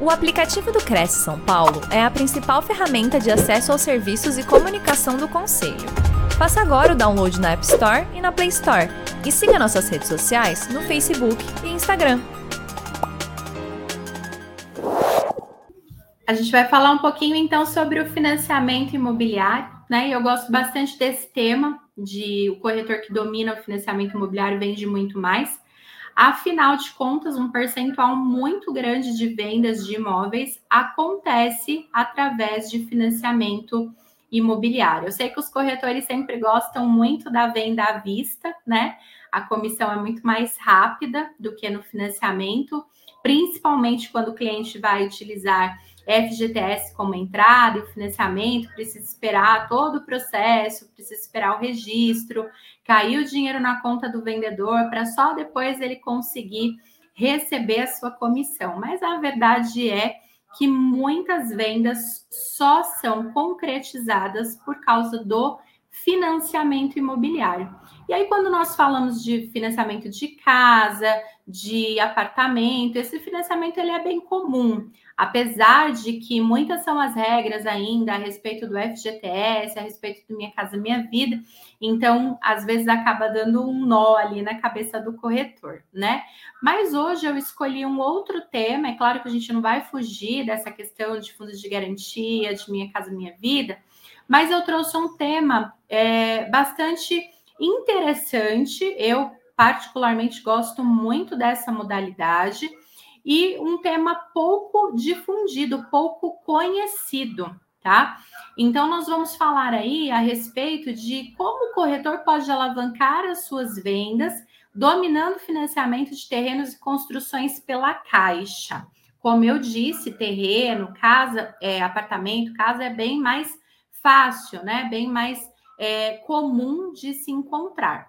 O aplicativo do Cresce São Paulo é a principal ferramenta de acesso aos serviços e comunicação do Conselho. Faça agora o download na App Store e na Play Store. E siga nossas redes sociais no Facebook e Instagram. A gente vai falar um pouquinho então sobre o financiamento imobiliário, né? Eu gosto bastante desse tema de o corretor que domina o financiamento imobiliário vende muito mais. Afinal de contas, um percentual muito grande de vendas de imóveis acontece através de financiamento imobiliário. Eu sei que os corretores sempre gostam muito da venda à vista, né? A comissão é muito mais rápida do que no financiamento, principalmente quando o cliente vai utilizar FGTS como entrada e financiamento, precisa esperar todo o processo, precisa esperar o registro, cair o dinheiro na conta do vendedor para só depois ele conseguir receber a sua comissão. Mas a verdade é que muitas vendas só são concretizadas por causa do financiamento imobiliário. E aí, quando nós falamos de financiamento de casa, de apartamento, esse financiamento ele é bem comum, apesar de que muitas são as regras ainda a respeito do FGTS, a respeito do Minha Casa Minha Vida, então às vezes acaba dando um nó ali na cabeça do corretor, né? Mas hoje eu escolhi um outro tema, é claro que a gente não vai fugir dessa questão de fundos de garantia, de Minha Casa Minha Vida, mas eu trouxe um tema é, bastante interessante. Eu, particularmente, gosto muito dessa modalidade e um tema pouco difundido, pouco conhecido, tá? Então, nós vamos falar aí a respeito de como o corretor pode alavancar as suas vendas, dominando financiamento de terrenos e construções pela Caixa. Como eu disse, terreno, casa, é, apartamento, casa é bem mais fácil, né? Bem mais é, comum de se encontrar.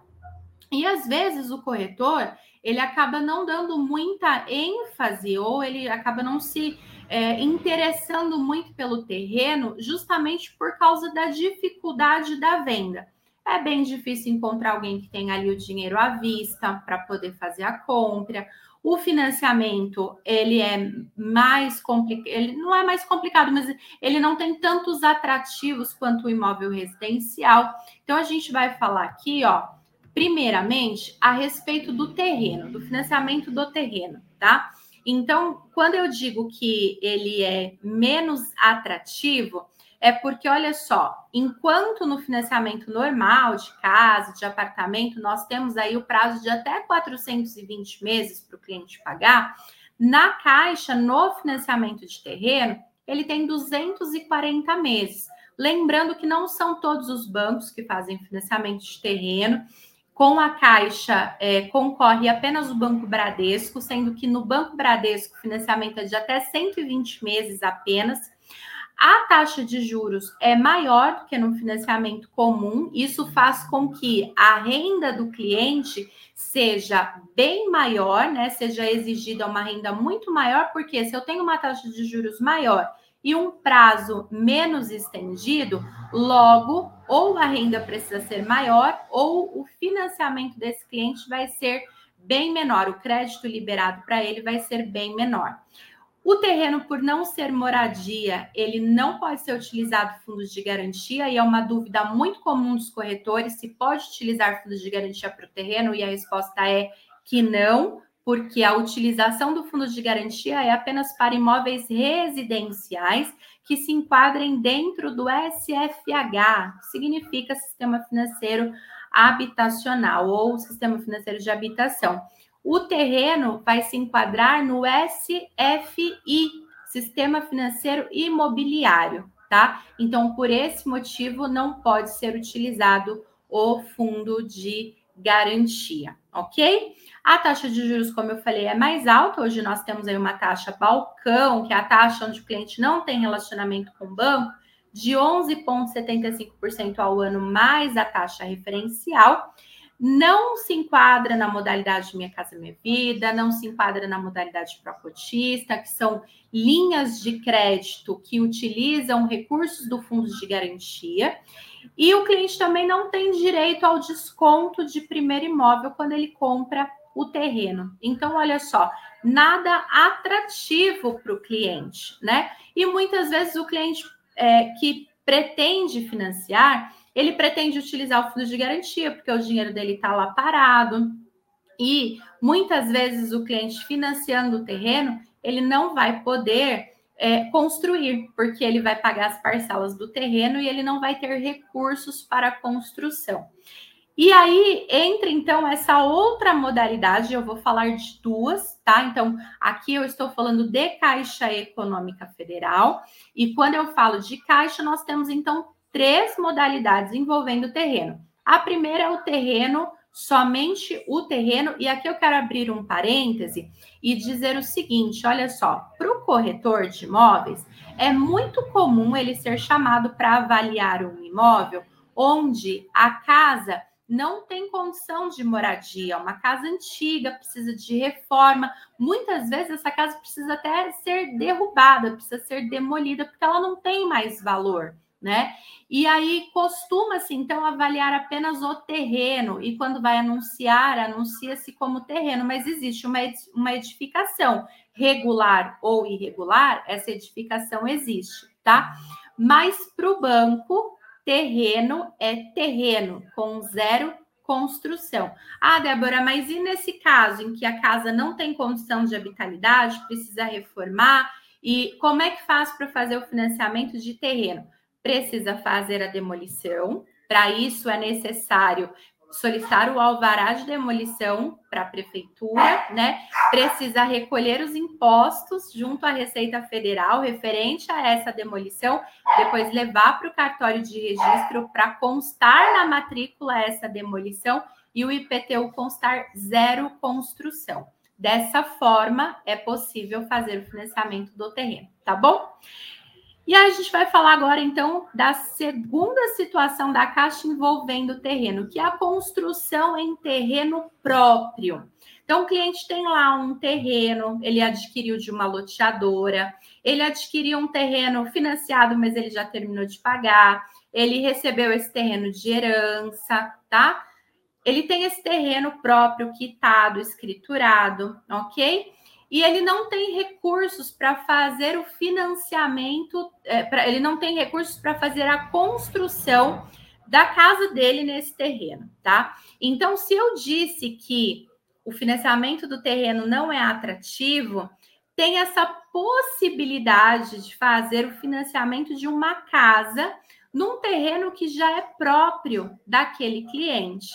E às vezes o corretor ele acaba não dando muita ênfase ou ele acaba não se é, interessando muito pelo terreno, justamente por causa da dificuldade da venda. É bem difícil encontrar alguém que tenha ali o dinheiro à vista para poder fazer a compra. O financiamento, ele é mais complicado, ele não é mais complicado, mas ele não tem tantos atrativos quanto o imóvel residencial. Então a gente vai falar aqui, ó, primeiramente a respeito do terreno, do financiamento do terreno, tá? Então, quando eu digo que ele é menos atrativo, é porque, olha só, enquanto no financiamento normal de casa, de apartamento, nós temos aí o prazo de até 420 meses para o cliente pagar, na Caixa, no financiamento de terreno, ele tem 240 meses. Lembrando que não são todos os bancos que fazem financiamento de terreno. Com a Caixa, é, concorre apenas o Banco Bradesco, sendo que no Banco Bradesco o financiamento é de até 120 meses apenas. A taxa de juros é maior do que no financiamento comum, isso faz com que a renda do cliente seja bem maior, né? Seja exigida uma renda muito maior, porque se eu tenho uma taxa de juros maior e um prazo menos estendido, logo ou a renda precisa ser maior ou o financiamento desse cliente vai ser bem menor, o crédito liberado para ele vai ser bem menor. O terreno, por não ser moradia, ele não pode ser utilizado fundos de garantia, e é uma dúvida muito comum dos corretores se pode utilizar fundos de garantia para o terreno, e a resposta é que não, porque a utilização do fundo de garantia é apenas para imóveis residenciais que se enquadrem dentro do SFH, significa Sistema Financeiro Habitacional ou Sistema Financeiro de Habitação o terreno vai se enquadrar no SFI, Sistema Financeiro Imobiliário, tá? Então, por esse motivo, não pode ser utilizado o fundo de garantia, ok? A taxa de juros, como eu falei, é mais alta. Hoje nós temos aí uma taxa balcão, que é a taxa onde o cliente não tem relacionamento com o banco, de 11,75% ao ano, mais a taxa referencial não se enquadra na modalidade Minha Casa Minha Vida, não se enquadra na modalidade Procotista, que são linhas de crédito que utilizam recursos do fundo de garantia. E o cliente também não tem direito ao desconto de primeiro imóvel quando ele compra o terreno. Então, olha só, nada atrativo para o cliente, né? E muitas vezes o cliente é, que pretende financiar, ele pretende utilizar o fundo de garantia, porque o dinheiro dele está lá parado. E muitas vezes o cliente financiando o terreno, ele não vai poder é, construir, porque ele vai pagar as parcelas do terreno e ele não vai ter recursos para a construção. E aí entra então essa outra modalidade, eu vou falar de duas, tá? Então, aqui eu estou falando de Caixa Econômica Federal, e quando eu falo de caixa, nós temos então três modalidades envolvendo o terreno. A primeira é o terreno, somente o terreno, e aqui eu quero abrir um parêntese e dizer o seguinte: olha só, para o corretor de imóveis, é muito comum ele ser chamado para avaliar um imóvel onde a casa não tem condição de moradia, uma casa antiga, precisa de reforma. Muitas vezes essa casa precisa até ser derrubada, precisa ser demolida, porque ela não tem mais valor, né? E aí costuma-se então avaliar apenas o terreno, e quando vai anunciar, anuncia-se como terreno, mas existe uma, uma edificação regular ou irregular, essa edificação existe, tá? Mas para o banco, terreno é terreno, com zero construção. Ah, Débora, mas e nesse caso em que a casa não tem condição de habitabilidade, precisa reformar? E como é que faz para fazer o financiamento de terreno? Precisa fazer a demolição. Para isso é necessário solicitar o alvará de demolição para a prefeitura, né? Precisa recolher os impostos junto à Receita Federal referente a essa demolição, depois levar para o cartório de registro para constar na matrícula essa demolição e o IPTU constar zero construção. Dessa forma, é possível fazer o financiamento do terreno, tá bom? E aí a gente vai falar agora, então, da segunda situação da Caixa envolvendo o terreno, que é a construção em terreno próprio. Então, o cliente tem lá um terreno, ele adquiriu de uma loteadora, ele adquiriu um terreno financiado, mas ele já terminou de pagar, ele recebeu esse terreno de herança, tá? Ele tem esse terreno próprio quitado, escriturado, ok? E ele não tem recursos para fazer o financiamento, é, pra, ele não tem recursos para fazer a construção da casa dele nesse terreno, tá? Então, se eu disse que o financiamento do terreno não é atrativo, tem essa possibilidade de fazer o financiamento de uma casa num terreno que já é próprio daquele cliente.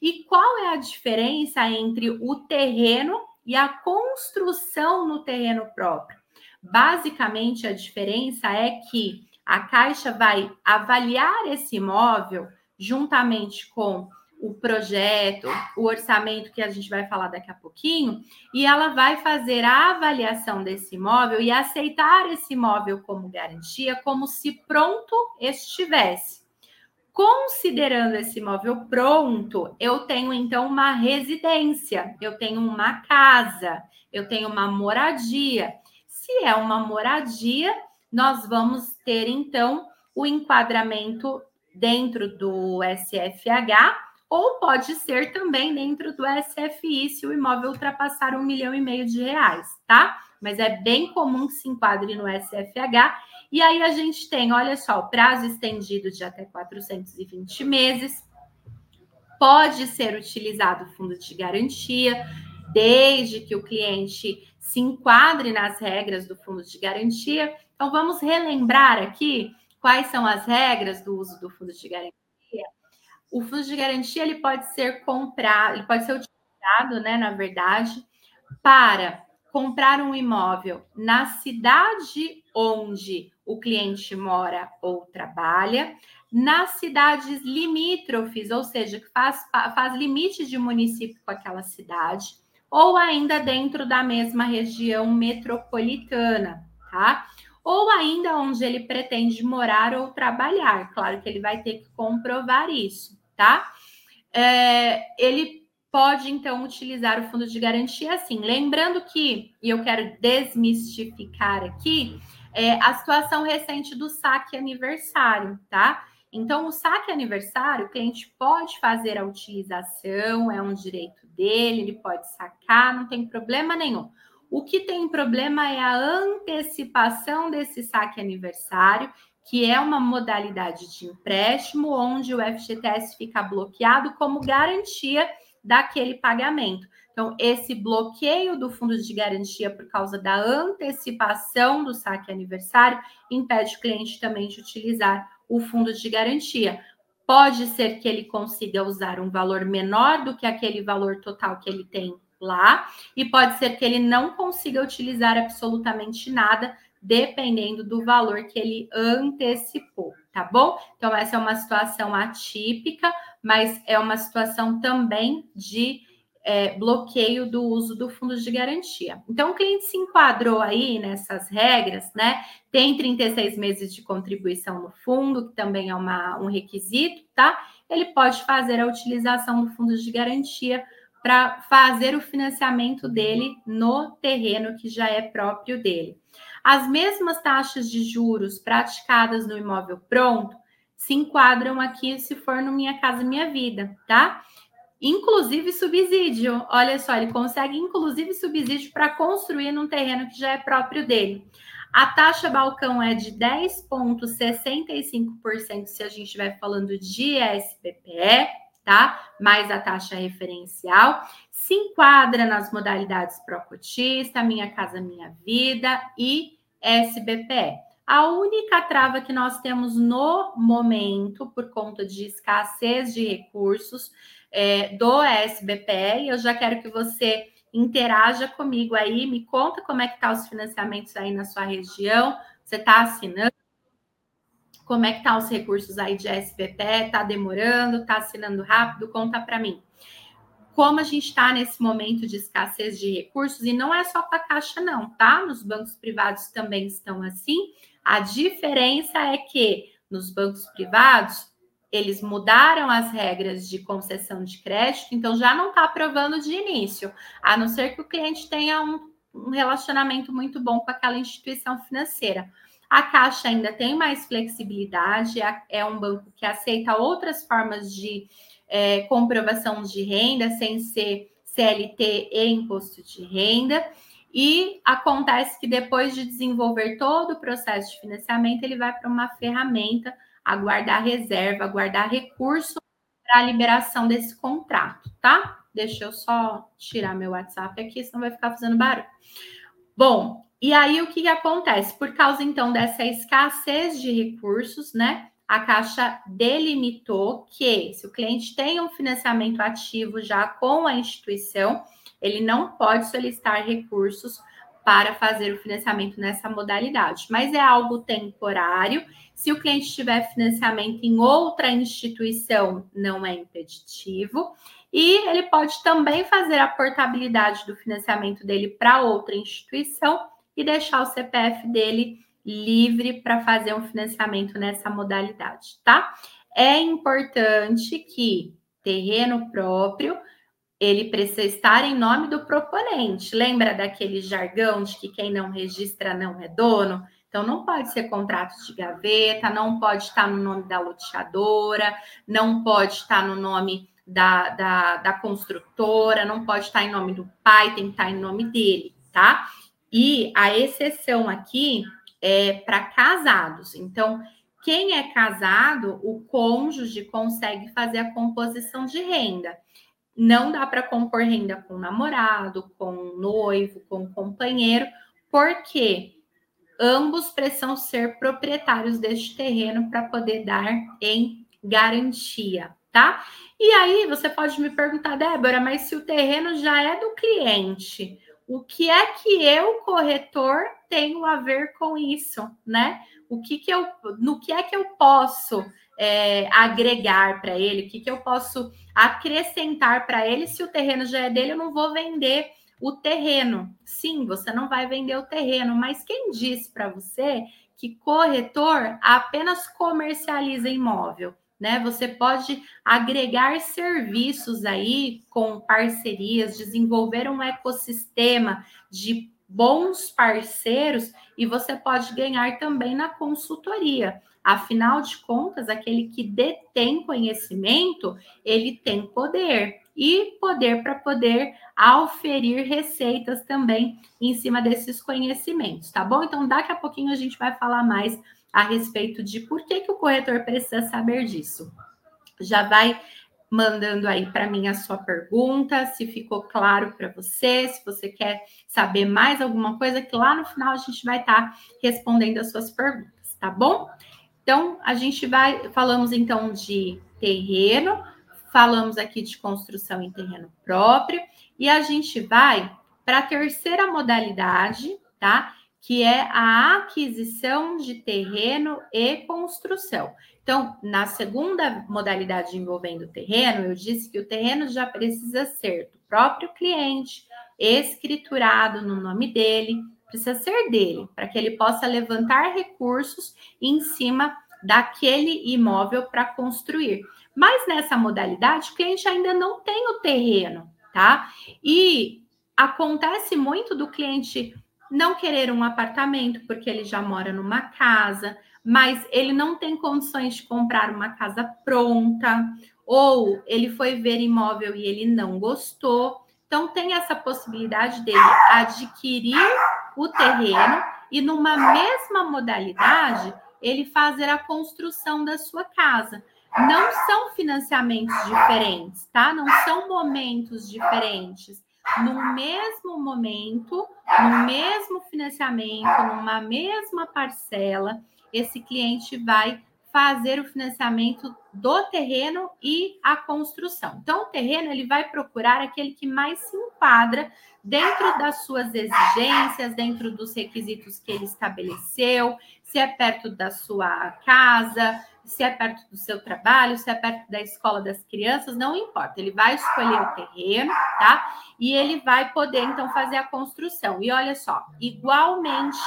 E qual é a diferença entre o terreno e a construção no terreno próprio. Basicamente, a diferença é que a Caixa vai avaliar esse imóvel juntamente com o projeto, o orçamento que a gente vai falar daqui a pouquinho, e ela vai fazer a avaliação desse imóvel e aceitar esse imóvel como garantia, como se pronto estivesse. Considerando esse imóvel pronto, eu tenho então uma residência, eu tenho uma casa, eu tenho uma moradia. Se é uma moradia, nós vamos ter então o enquadramento dentro do SFH ou pode ser também dentro do SFI se o imóvel ultrapassar um milhão e meio de reais, tá? Mas é bem comum que se enquadre no SFH e aí a gente tem, olha só, o prazo estendido de até 420 meses. Pode ser utilizado fundo de garantia, desde que o cliente se enquadre nas regras do fundo de garantia. Então, vamos relembrar aqui quais são as regras do uso do fundo de garantia. O fundo de garantia ele pode ser comprado, ele pode ser utilizado, né, na verdade, para comprar um imóvel na cidade onde o cliente mora ou trabalha, nas cidades limítrofes, ou seja, que faz, faz limite de município com aquela cidade, ou ainda dentro da mesma região metropolitana, tá? Ou ainda onde ele pretende morar ou trabalhar. Claro que ele vai ter que comprovar isso, tá? É, ele pode então utilizar o fundo de garantia assim. Lembrando que, e eu quero desmistificar aqui, é, a situação recente do saque aniversário, tá? Então, o saque aniversário, o cliente pode fazer a utilização, é um direito dele, ele pode sacar, não tem problema nenhum. O que tem problema é a antecipação desse saque aniversário, que é uma modalidade de empréstimo onde o FGTS fica bloqueado como garantia daquele pagamento. Então, esse bloqueio do fundo de garantia por causa da antecipação do saque aniversário impede o cliente também de utilizar o fundo de garantia. Pode ser que ele consiga usar um valor menor do que aquele valor total que ele tem lá, e pode ser que ele não consiga utilizar absolutamente nada, dependendo do valor que ele antecipou, tá bom? Então, essa é uma situação atípica, mas é uma situação também de é, bloqueio do uso do fundo de garantia. Então, o cliente se enquadrou aí nessas regras, né? Tem 36 meses de contribuição no fundo, que também é uma, um requisito, tá? Ele pode fazer a utilização do fundo de garantia para fazer o financiamento dele no terreno que já é próprio dele. As mesmas taxas de juros praticadas no imóvel pronto se enquadram aqui se for no Minha Casa Minha Vida, tá? Inclusive subsídio. Olha só, ele consegue inclusive subsídio para construir num terreno que já é próprio dele. A taxa balcão é de 10,65% se a gente estiver falando de SPPE, tá? Mais a taxa referencial. Se enquadra nas modalidades Procotista, Minha Casa Minha Vida e SBPE. A única trava que nós temos no momento, por conta de escassez de recursos é, do SBPE, eu já quero que você interaja comigo aí, me conta como é que tá os financiamentos aí na sua região, você está assinando? Como é que tá os recursos aí de SBPE? Tá demorando? Tá assinando rápido? Conta para mim. Como a gente está nesse momento de escassez de recursos, e não é só com a Caixa, não, tá? Nos bancos privados também estão assim. A diferença é que nos bancos privados, eles mudaram as regras de concessão de crédito, então já não está aprovando de início, a não ser que o cliente tenha um, um relacionamento muito bom com aquela instituição financeira. A Caixa ainda tem mais flexibilidade, é, é um banco que aceita outras formas de é, comprovação de renda, sem ser CLT e imposto de renda. E acontece que depois de desenvolver todo o processo de financiamento, ele vai para uma ferramenta aguardar reserva, aguardar recurso para a liberação desse contrato, tá? Deixa eu só tirar meu WhatsApp aqui, senão vai ficar fazendo barulho. Bom, e aí o que, que acontece? Por causa então dessa escassez de recursos, né? A Caixa delimitou que se o cliente tem um financiamento ativo já com a instituição, ele não pode solicitar recursos para fazer o financiamento nessa modalidade, mas é algo temporário. Se o cliente tiver financiamento em outra instituição, não é impeditivo. E ele pode também fazer a portabilidade do financiamento dele para outra instituição e deixar o CPF dele livre para fazer um financiamento nessa modalidade, tá? É importante que terreno próprio ele precisa estar em nome do proponente. Lembra daquele jargão de que quem não registra não é dono? Então, não pode ser contrato de gaveta, não pode estar no nome da loteadora, não pode estar no nome da, da, da construtora, não pode estar em nome do pai, tem que estar em nome dele, tá? E a exceção aqui é para casados. Então, quem é casado, o cônjuge consegue fazer a composição de renda. Não dá para compor renda com namorado, com noivo, com companheiro, porque ambos precisam ser proprietários deste terreno para poder dar em garantia, tá? E aí você pode me perguntar, Débora, mas se o terreno já é do cliente, o que é que eu, corretor, tenho a ver com isso, né? O que que eu, no que é que eu posso é, agregar para ele? O que que eu posso acrescentar para ele? Se o terreno já é dele, eu não vou vender o terreno. Sim, você não vai vender o terreno, mas quem disse para você que corretor apenas comercializa imóvel? né? Você pode agregar serviços aí com parcerias, desenvolver um ecossistema de bons parceiros e você pode ganhar também na consultoria. Afinal de contas, aquele que detém conhecimento, ele tem poder. e poder para poder auferir receitas também em cima desses conhecimentos, tá bom? Então, daqui a pouquinho a gente vai falar mais a respeito de por que, que o corretor precisa saber disso. Já vai mandando aí para mim a sua pergunta, se ficou claro para você, se você quer saber mais alguma coisa, que lá no final a gente vai estar tá respondendo as suas perguntas, tá bom? Então, a gente vai, falamos então de terreno, falamos aqui de construção em terreno próprio, e a gente vai para a terceira modalidade, tá? Que é a aquisição de terreno e construção. Então, na segunda modalidade envolvendo terreno, eu disse que o terreno já precisa ser do próprio cliente, escriturado no nome dele, precisa ser dele, para que ele possa levantar recursos em cima daquele imóvel para construir. Mas nessa modalidade, o cliente ainda não tem o terreno, tá? E acontece muito do cliente não querer um apartamento porque ele já mora numa casa, mas ele não tem condições de comprar uma casa pronta, ou ele foi ver imóvel e ele não gostou. Então, tem essa possibilidade dele adquirir o terreno e, numa mesma modalidade, ele fazer a construção da sua casa. Não são financiamentos diferentes, tá? Não são momentos diferentes. No mesmo momento, no mesmo financiamento, numa mesma parcela, esse cliente vai fazer o financiamento do terreno e a construção. Então, o terreno ele vai procurar aquele que mais se enquadra dentro das suas exigências, dentro dos requisitos que ele estabeleceu, se é perto da sua casa, se é perto do seu trabalho, se é perto da escola das crianças, não importa. Ele vai escolher o terreno, tá? E ele vai poder então fazer a construção. E olha só, igualmente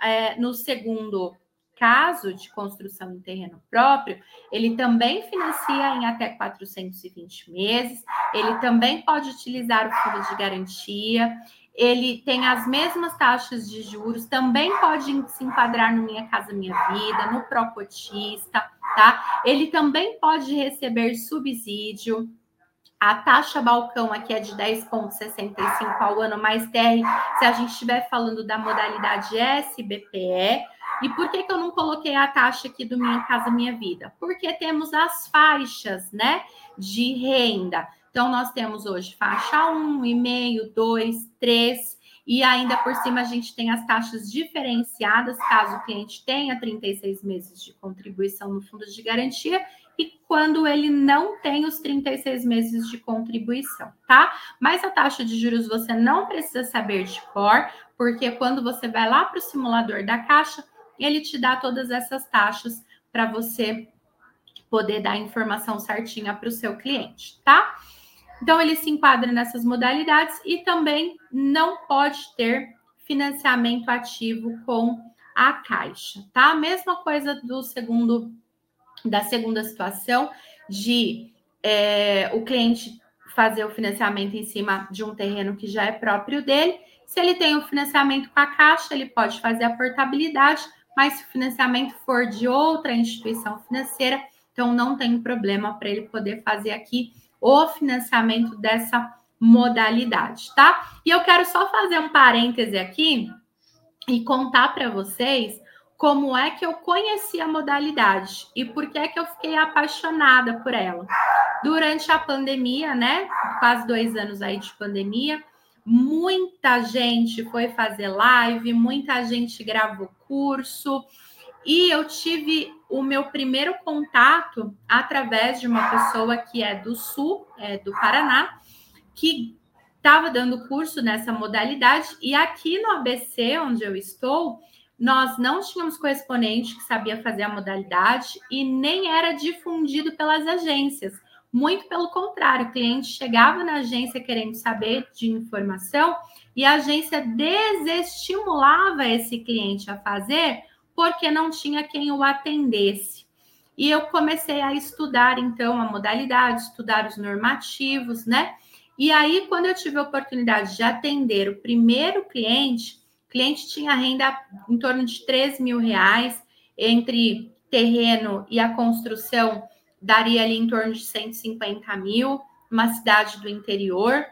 é, no segundo caso de construção em terreno próprio, ele também financia em até 420 meses, ele também pode utilizar o fundo de garantia, ele tem as mesmas taxas de juros, também pode se enquadrar no Minha Casa Minha Vida, no Procotista, tá? Ele também pode receber subsídio. A taxa balcão aqui é de 10,65 ao ano, mais TR, se a gente estiver falando da modalidade SBPE, e por que, que eu não coloquei a taxa aqui do Minha Casa Minha Vida? Porque temos as faixas, né, de renda. Então, nós temos hoje faixa 1, e-mail, 2, 3, e ainda por cima a gente tem as taxas diferenciadas, caso o cliente tenha 36 meses de contribuição no fundo de garantia e quando ele não tem os 36 meses de contribuição, tá? Mas a taxa de juros você não precisa saber de cor, porque quando você vai lá para o simulador da Caixa, ele te dá todas essas taxas para você poder dar a informação certinha para o seu cliente, tá? Então, ele se enquadra nessas modalidades e também não pode ter financiamento ativo com a Caixa, tá? Mesma coisa do segundo, da segunda situação de é, o cliente fazer o financiamento em cima de um terreno que já é próprio dele. Se ele tem o financiamento com a Caixa, ele pode fazer a portabilidade mas se o financiamento for de outra instituição financeira, então não tem problema para ele poder fazer aqui o financiamento dessa modalidade, tá? E eu quero só fazer um parêntese aqui e contar para vocês como é que eu conheci a modalidade e por que é que eu fiquei apaixonada por ela. Durante a pandemia, né? Quase dois anos aí de pandemia, muita gente foi fazer live, muita gente gravou curso. E eu tive o meu primeiro contato através de uma pessoa que é do Sul, é do Paraná, que estava dando curso nessa modalidade. E aqui no ABC, onde eu estou, nós não tínhamos correspondente que sabia fazer a modalidade e nem era difundido pelas agências. Muito pelo contrário, o cliente chegava na agência querendo saber de informação e a agência desestimulava esse cliente a fazer porque não tinha quem o atendesse. E eu comecei a estudar então a modalidade, estudar os normativos, né? E aí, quando eu tive a oportunidade de atender o primeiro cliente, o cliente tinha renda em torno de 3 mil reais entre terreno e a construção daria ali em torno de 150 mil. uma cidade do interior.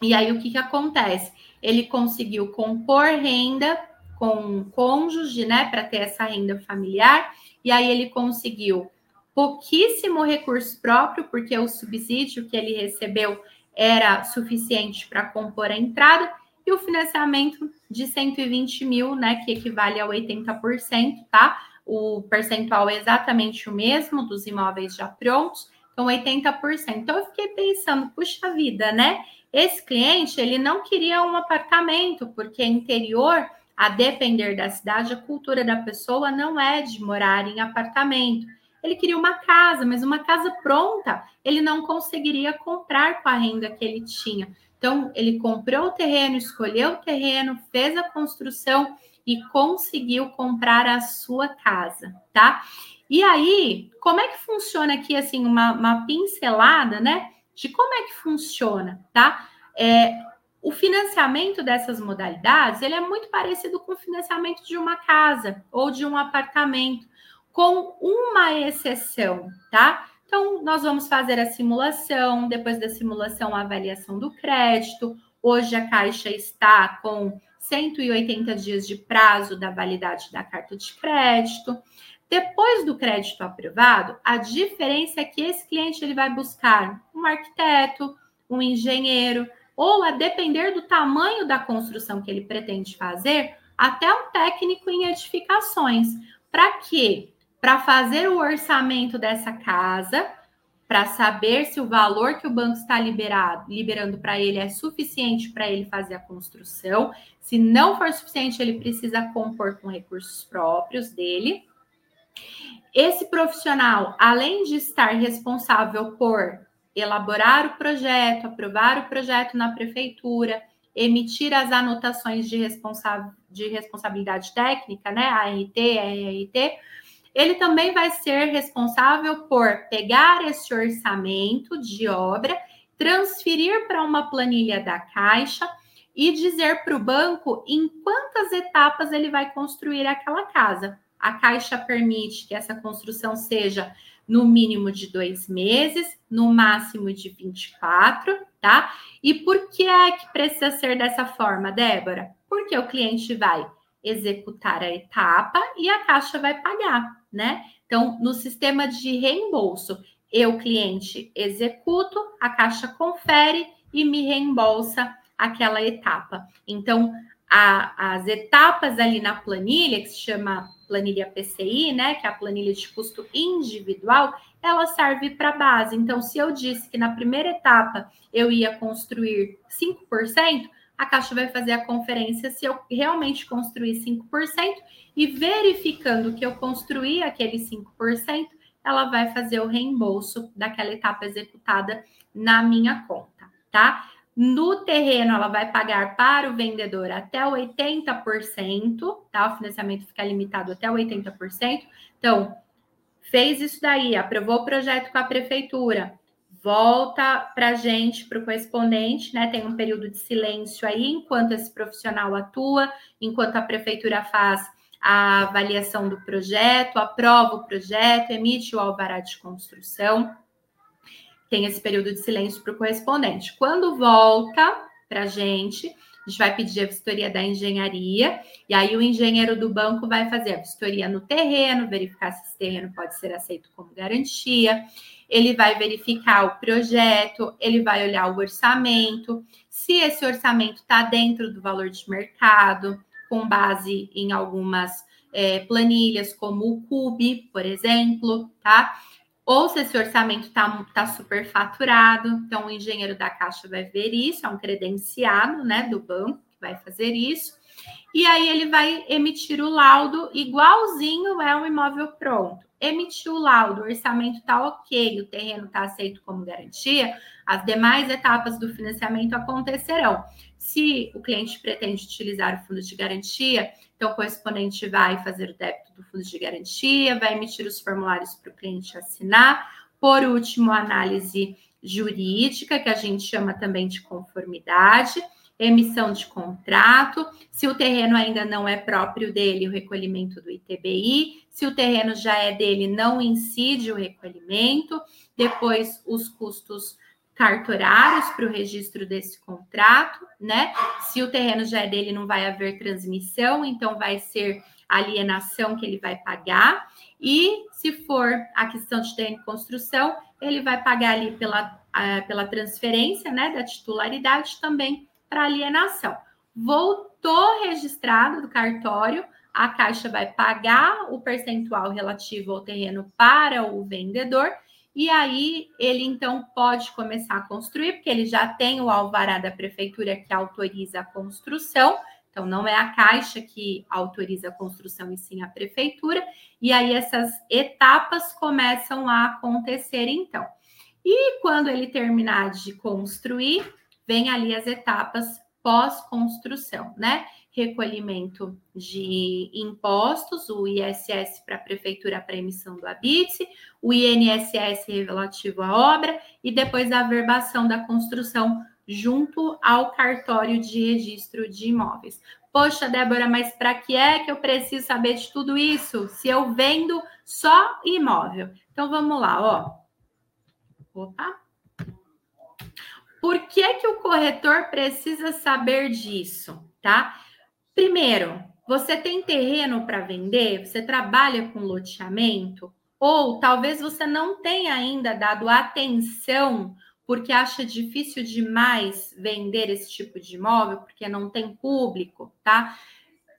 E aí o que, que acontece? Ele conseguiu compor renda com cônjuge, né, para ter essa renda familiar, e aí ele conseguiu pouquíssimo recurso próprio, porque o subsídio que ele recebeu era suficiente para compor a entrada, e o financiamento de 120 mil, né, que equivale a 80%, tá? O percentual é exatamente o mesmo dos imóveis já prontos, então 80%. Então eu fiquei pensando, puxa vida, né? Esse cliente, ele não queria um apartamento, porque interior, a depender da cidade, a cultura da pessoa não é de morar em apartamento. Ele queria uma casa, mas uma casa pronta, ele não conseguiria comprar com a renda que ele tinha. Então, ele comprou o terreno, escolheu o terreno, fez a construção e conseguiu comprar a sua casa, tá? E aí, como é que funciona aqui, assim, uma, uma pincelada, né? De como é que funciona, tá? É, o financiamento dessas modalidades, ele é muito parecido com o financiamento de uma casa ou de um apartamento com uma exceção, tá? Então, nós vamos fazer a simulação, depois da simulação, a avaliação do crédito. Hoje a Caixa está com 180 dias de prazo da validade da carta de crédito. Depois do crédito aprovado, a diferença é que esse cliente ele vai buscar um arquiteto, um engenheiro, ou a depender do tamanho da construção que ele pretende fazer, até um técnico em edificações. Para quê? para fazer o orçamento dessa casa, para saber se o valor que o banco está liberado, liberando para ele é suficiente para ele fazer a construção. Se não for suficiente, ele precisa compor com recursos próprios dele. Esse profissional, além de estar responsável por elaborar o projeto, aprovar o projeto na prefeitura, emitir as anotações de, responsa de responsabilidade técnica, né, ART, RRT, ele também vai ser responsável por pegar esse orçamento de obra, transferir para uma planilha da Caixa e dizer para o banco em quantas etapas ele vai construir aquela casa. A Caixa permite que essa construção seja no mínimo de dois meses, no máximo de 24, tá? E por que é que precisa ser dessa forma, Débora? Porque o cliente vai executar a etapa e a Caixa vai pagar né? Então, no sistema de reembolso, eu, cliente, executo, a Caixa confere e me reembolsa aquela etapa. Então, a, as etapas ali na planilha, que se chama planilha PCI, né, que é a planilha de custo individual, ela serve para base. Então, se eu disse que na primeira etapa eu ia construir 5%, a Caixa vai fazer a conferência se eu realmente construir 5% e verificando que eu construí aquele 5%, ela vai fazer o reembolso daquela etapa executada na minha conta, tá? No terreno, ela vai pagar para o vendedor até 80%, tá? O financiamento fica limitado até 80%. Então, fez isso daí, aprovou o projeto com a prefeitura, volta para a gente, para o correspondente, né? Tem um período de silêncio aí, enquanto esse profissional atua, enquanto a prefeitura faz a avaliação do projeto, aprova o projeto, emite o alvará de construção. Tem esse período de silêncio para o correspondente. Quando volta para a gente, a gente vai pedir a vistoria da engenharia, e aí o engenheiro do banco vai fazer a vistoria no terreno, verificar se esse terreno pode ser aceito como garantia ele vai verificar o projeto, ele vai olhar o orçamento, se esse orçamento está dentro do valor de mercado, com base em algumas é, planilhas, como o CUB, por exemplo, tá? Ou se esse orçamento está tá superfaturado, então o engenheiro da Caixa vai ver isso, é um credenciado né, do banco que vai fazer isso. E aí ele vai emitir o laudo igualzinho é um imóvel pronto emitiu o laudo, o orçamento está ok, o terreno está aceito como garantia, as demais etapas do financiamento acontecerão. Se o cliente pretende utilizar o fundo de garantia, então o correspondente vai fazer o débito do fundo de garantia, vai emitir os formulários para o cliente assinar. Por último, a análise jurídica, que a gente chama também de conformidade emissão de contrato, se o terreno ainda não é próprio dele, o recolhimento do ITBI, se o terreno já é dele, não incide o recolhimento, depois os custos cartorários para o registro desse contrato, né? Se o terreno já é dele, não vai haver transmissão, então vai ser alienação que ele vai pagar. E se for a questão de terreno de construção, ele vai pagar ali pela, pela transferência, né, da titularidade também para alienação. Voltou registrado do cartório, a Caixa vai pagar o percentual relativo ao terreno para o vendedor e aí ele então pode começar a construir, porque ele já tem o alvará da prefeitura que autoriza a construção. Então não é a Caixa que autoriza a construção e sim a prefeitura. E aí essas etapas começam a acontecer então. E quando ele terminar de construir, vem ali as etapas pós-construção, né? recolhimento de impostos, o ISS para a prefeitura para emissão do habite, o INSS relativo à obra e depois a averbação da construção junto ao cartório de registro de imóveis. Poxa, Débora, mas para que é que eu preciso saber de tudo isso se eu vendo só imóvel? Então vamos lá, ó. Opa. Por que que o corretor precisa saber disso, tá? Primeiro, você tem terreno para vender? Você trabalha com loteamento? Ou talvez você não tenha ainda dado atenção porque acha difícil demais vender esse tipo de imóvel, porque não tem público, tá?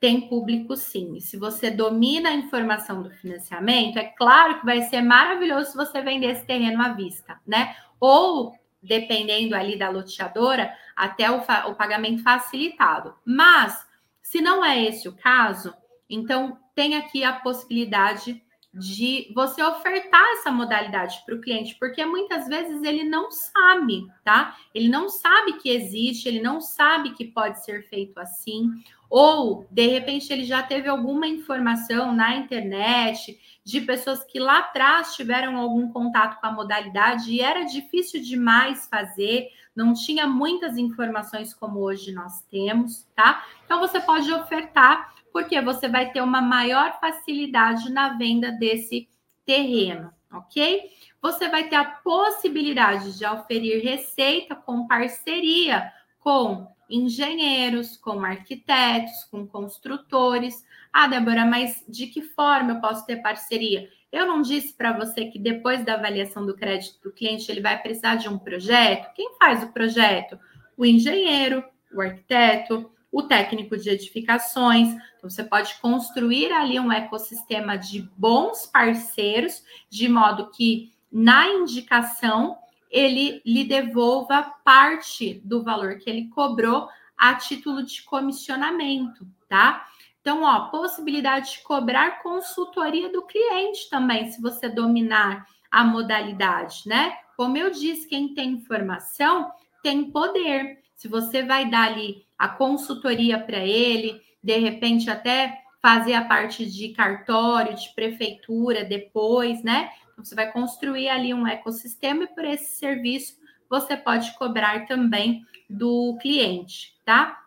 Tem público sim. Se você domina a informação do financiamento, é claro que vai ser maravilhoso se você vender esse terreno à vista, né? Ou, dependendo ali da loteadora, até o, o pagamento facilitado. Mas se não é esse o caso, então tem aqui a possibilidade de você ofertar essa modalidade para o cliente, porque muitas vezes ele não sabe, tá? Ele não sabe que existe, ele não sabe que pode ser feito assim, ou de repente ele já teve alguma informação na internet de pessoas que lá atrás tiveram algum contato com a modalidade e era difícil demais fazer, não tinha muitas informações como hoje nós temos, tá? Então você pode ofertar, porque você vai ter uma maior facilidade na venda desse terreno, ok? Você vai ter a possibilidade de oferir receita com parceria com engenheiros, com arquitetos, com construtores. Ah, Débora, mas de que forma eu posso ter parceria? Eu não disse para você que depois da avaliação do crédito do cliente ele vai precisar de um projeto? Quem faz o projeto? O engenheiro, o arquiteto, o técnico de edificações. Então, você pode construir ali um ecossistema de bons parceiros, de modo que na indicação ele lhe devolva parte do valor que ele cobrou a título de comissionamento, tá? Então, ó, possibilidade de cobrar consultoria do cliente também, se você dominar a modalidade, né? Como eu disse, quem tem informação tem poder. Se você vai dar ali a consultoria para ele, de repente até fazer a parte de cartório, de prefeitura depois, né? Então, você vai construir ali um ecossistema e por esse serviço você pode cobrar também do cliente, tá?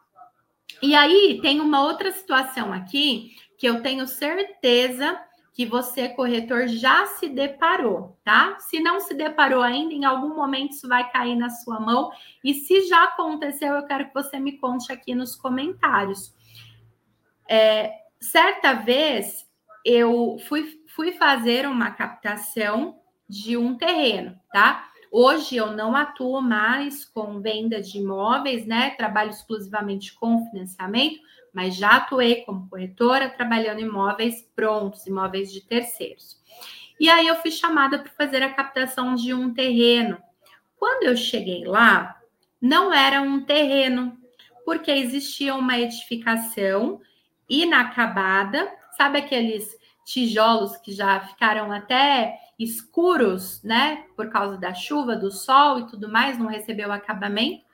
E aí tem uma outra situação aqui que eu tenho certeza que você, corretor, já se deparou, tá? Se não se deparou ainda, em algum momento isso vai cair na sua mão. E se já aconteceu, eu quero que você me conte aqui nos comentários. É, certa vez eu fui, fui fazer uma captação de um terreno, tá? Hoje eu não atuo mais com venda de imóveis, né? Trabalho exclusivamente com financiamento, mas já atuei como corretora trabalhando imóveis prontos, imóveis de terceiros. E aí eu fui chamada para fazer a captação de um terreno. Quando eu cheguei lá, não era um terreno, porque existia uma edificação inacabada, sabe aqueles tijolos que já ficaram até escuros, né, por causa da chuva, do sol e tudo mais, não recebeu acabamento.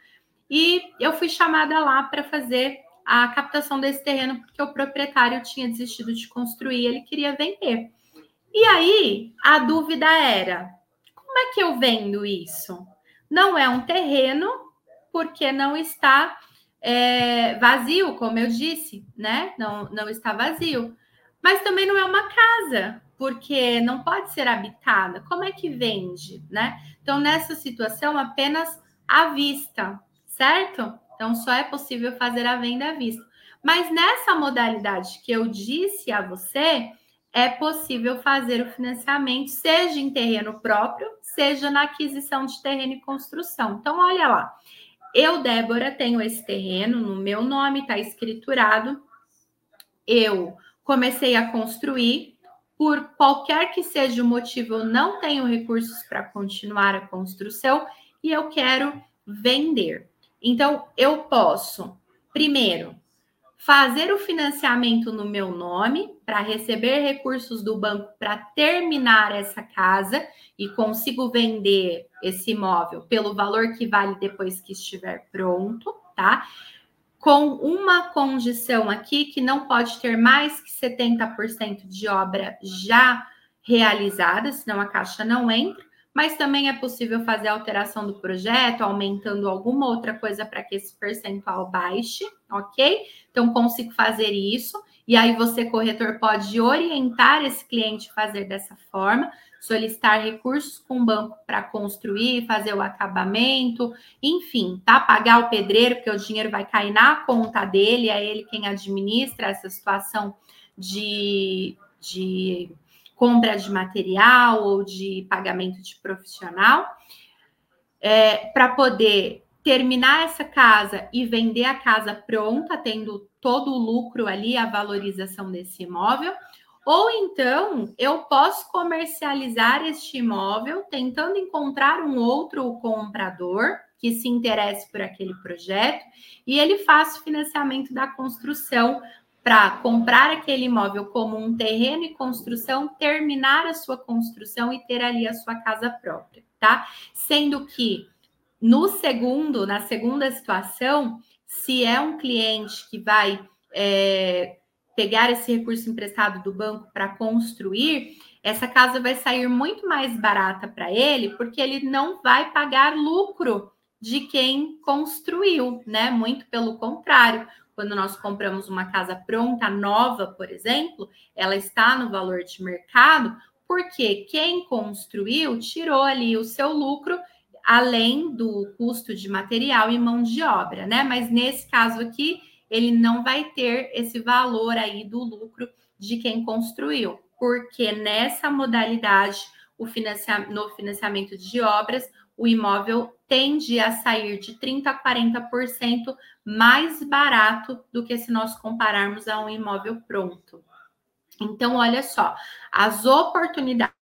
E eu fui chamada lá para fazer a captação desse terreno, porque o proprietário tinha desistido de construir, ele queria vender. E aí a dúvida era: como é que eu vendo isso? Não é um terreno, porque não está é, vazio, como eu disse, né? Não, não está vazio. mas também não é uma casa, porque não pode ser habitada. Como é que vende, né? Então, nessa situação, apenas à vista, certo? Então, só é possível fazer a venda à vista. Mas nessa modalidade que eu disse a você, é possível fazer o financiamento, seja em terreno próprio, seja na aquisição de terreno e construção. Então, olha lá. Eu, Débora, tenho esse terreno no meu nome, está escriturado. Eu comecei a construir, por qualquer que seja o motivo, eu não tenho recursos para continuar a construção e eu quero vender. Então, eu posso, primeiro, fazer o financiamento no meu nome para receber recursos do banco para terminar essa casa e consigo vender esse imóvel pelo valor que vale depois que estiver pronto, tá? com uma condição aqui que não pode ter mais que 70% de obra já realizada, senão a caixa não entra, mas também é possível fazer alteração do projeto, aumentando alguma outra coisa para que esse percentual baixe, ok? Então, consigo fazer isso, e aí você, corretor, pode orientar esse cliente a fazer dessa forma solicitar recursos com o banco para construir, fazer o acabamento, enfim, tá? Pagar o pedreiro, porque o dinheiro vai cair na conta dele, é ele quem administra essa situação de, de compra de material ou de pagamento de profissional, é, para poder terminar essa casa e vender a casa pronta, tendo todo o lucro ali, a valorização desse imóvel ou então eu posso comercializar este imóvel tentando encontrar um outro comprador que se interesse por aquele projeto e ele faz o financiamento da construção para comprar aquele imóvel como um terreno e construção, terminar a sua construção e ter ali a sua casa própria, tá? Sendo que no segundo, na segunda situação, se é um cliente que vai é, pegar esse recurso emprestado do banco para construir, essa casa vai sair muito mais barata para ele, porque ele não vai pagar lucro de quem construiu, né? Muito pelo contrário, quando nós compramos uma casa pronta, nova, por exemplo, ela está no valor de mercado, porque quem construiu tirou ali o seu lucro além do custo de material e mão de obra, né? Mas nesse caso aqui, ele não vai ter esse valor aí do lucro de quem construiu, porque nessa modalidade, o no financiamento de obras, o imóvel tende a sair de 30% a 40% mais barato do que se nós compararmos a um imóvel pronto. Então, olha só, as oportunidades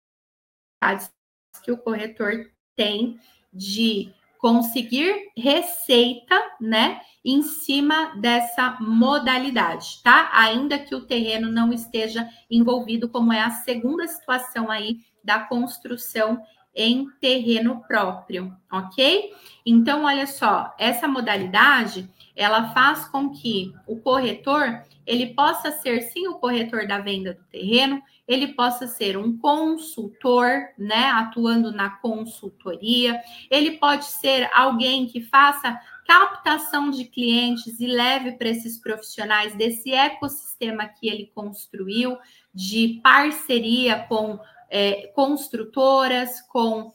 que o corretor tem de conseguir receita, né, em cima dessa modalidade, tá? Ainda que o terreno não esteja envolvido, como é a segunda situação aí da construção em terreno próprio, ok? Então, olha só, essa modalidade ela faz com que o corretor ele possa ser sim o corretor da venda do terreno, ele possa ser um consultor, né, atuando na consultoria, ele pode ser alguém que faça captação de clientes e leve para esses profissionais desse ecossistema que ele construiu de parceria com é, construtoras, com uh,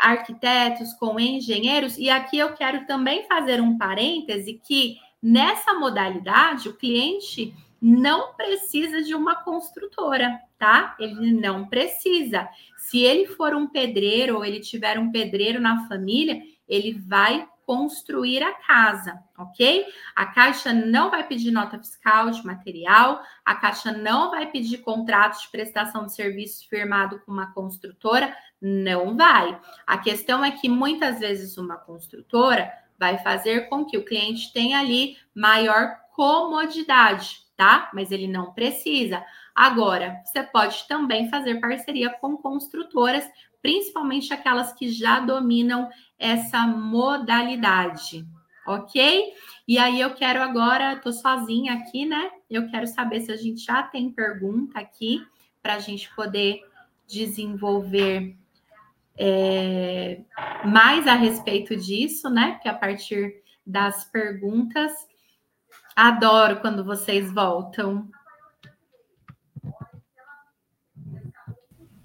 arquitetos, com engenheiros, e aqui eu quero também fazer um parêntese que nessa modalidade o cliente não precisa de uma construtora, tá? Ele não precisa. Se ele for um pedreiro ou ele tiver um pedreiro na família, ele vai construir a casa, ok? A Caixa não vai pedir nota fiscal de material, a Caixa não vai pedir contrato de prestação de serviço firmado com uma construtora, não vai. A questão é que muitas vezes uma construtora vai fazer com que o cliente tenha ali maior comodidade, tá? Mas ele não precisa. Agora, você pode também fazer parceria com construtoras, principalmente aquelas que já dominam essa modalidade, ok? E aí eu quero agora, tô sozinha aqui, né? Eu quero saber se a gente já tem pergunta aqui para a gente poder desenvolver é, mais a respeito disso, né? Que a partir das perguntas, adoro quando vocês voltam.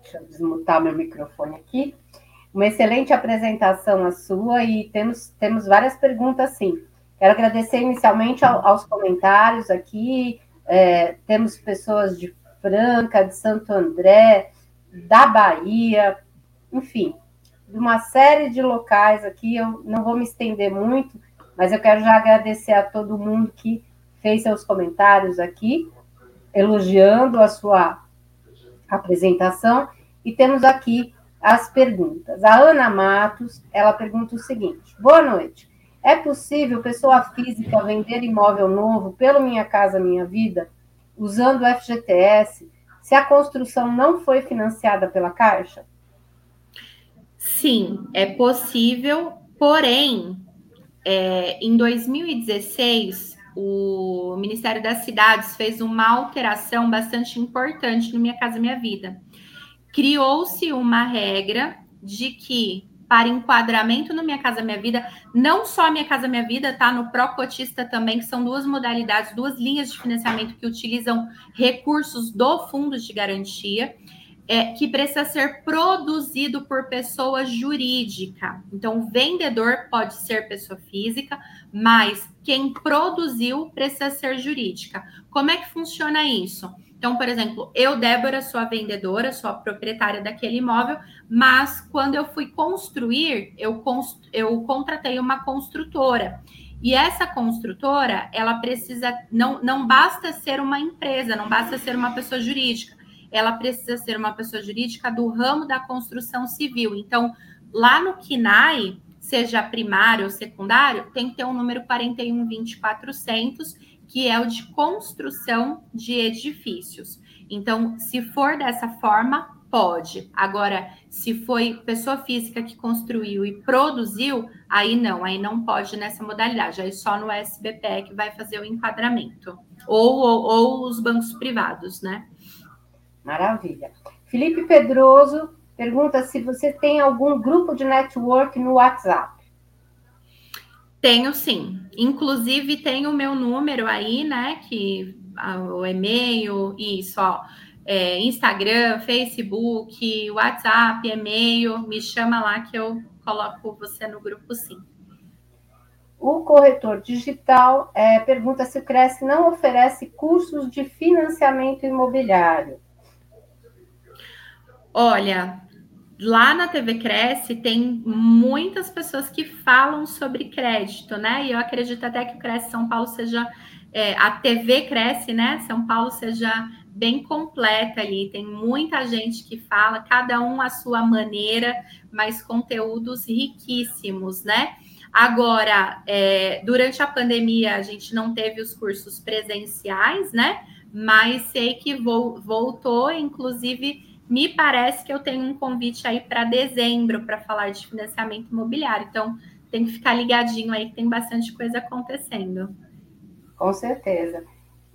Deixa eu desmutar meu microfone aqui. Uma excelente apresentação a sua e temos, temos várias perguntas, sim. Quero agradecer inicialmente ao, aos comentários aqui. É, temos pessoas de Franca, de Santo André, da Bahia, enfim, de uma série de locais aqui. Eu não vou me estender muito, mas eu quero já agradecer a todo mundo que fez seus comentários aqui, elogiando a sua apresentação. E temos aqui as perguntas. A Ana Matos, ela pergunta o seguinte: Boa noite. É possível pessoa física vender imóvel novo pelo Minha Casa Minha Vida usando o FGTS se a construção não foi financiada pela Caixa? Sim, é possível, porém, é, em 2016, o Ministério das Cidades fez uma alteração bastante importante no Minha Casa Minha Vida. Criou-se uma regra de que para enquadramento no Minha Casa Minha Vida, não só Minha Casa Minha Vida, tá no Pro Cotista também, que são duas modalidades, duas linhas de financiamento que utilizam recursos do fundo de garantia é, que precisa ser produzido por pessoa jurídica. Então, o vendedor pode ser pessoa física, mas quem produziu precisa ser jurídica. Como é que funciona isso? Então, por exemplo, eu, Débora, sou a vendedora, sou a proprietária daquele imóvel, mas quando eu fui construir, eu, const... eu contratei uma construtora. E essa construtora, ela precisa, não, não basta ser uma empresa, não basta ser uma pessoa jurídica ela precisa ser uma pessoa jurídica do ramo da construção civil. Então, lá no KINAI, seja primário ou secundário, tem que ter um número 4120400, que é o de construção de edifícios. Então, se for dessa forma, pode. Agora, se foi pessoa física que construiu e produziu, aí não, aí não pode nessa modalidade. Aí só no SBPE que vai fazer o enquadramento. Ou, ou, ou os bancos privados, né? Maravilha. Felipe Pedroso pergunta se você tem algum grupo de network no WhatsApp. Tenho sim. Inclusive, tem o meu número aí, né? Que o e-mail, isso, ó. É, Instagram, Facebook, WhatsApp, e-mail, me chama lá que eu coloco você no grupo sim. O corretor digital é, pergunta se o Cresce não oferece cursos de financiamento imobiliário. Olha, lá na TV Cresce tem muitas pessoas que falam sobre crédito, né? E eu acredito até que o Cresce São Paulo seja é, a TV Cresce, né? São Paulo seja bem completa ali. Tem muita gente que fala, cada um à sua maneira, mas conteúdos riquíssimos, né? Agora, é, durante a pandemia, a gente não teve os cursos presenciais, né? Mas sei que voltou, inclusive me parece que eu tenho um convite aí para dezembro para falar de financiamento imobiliário. Então, tem que ficar ligadinho aí que tem bastante coisa acontecendo. Com certeza.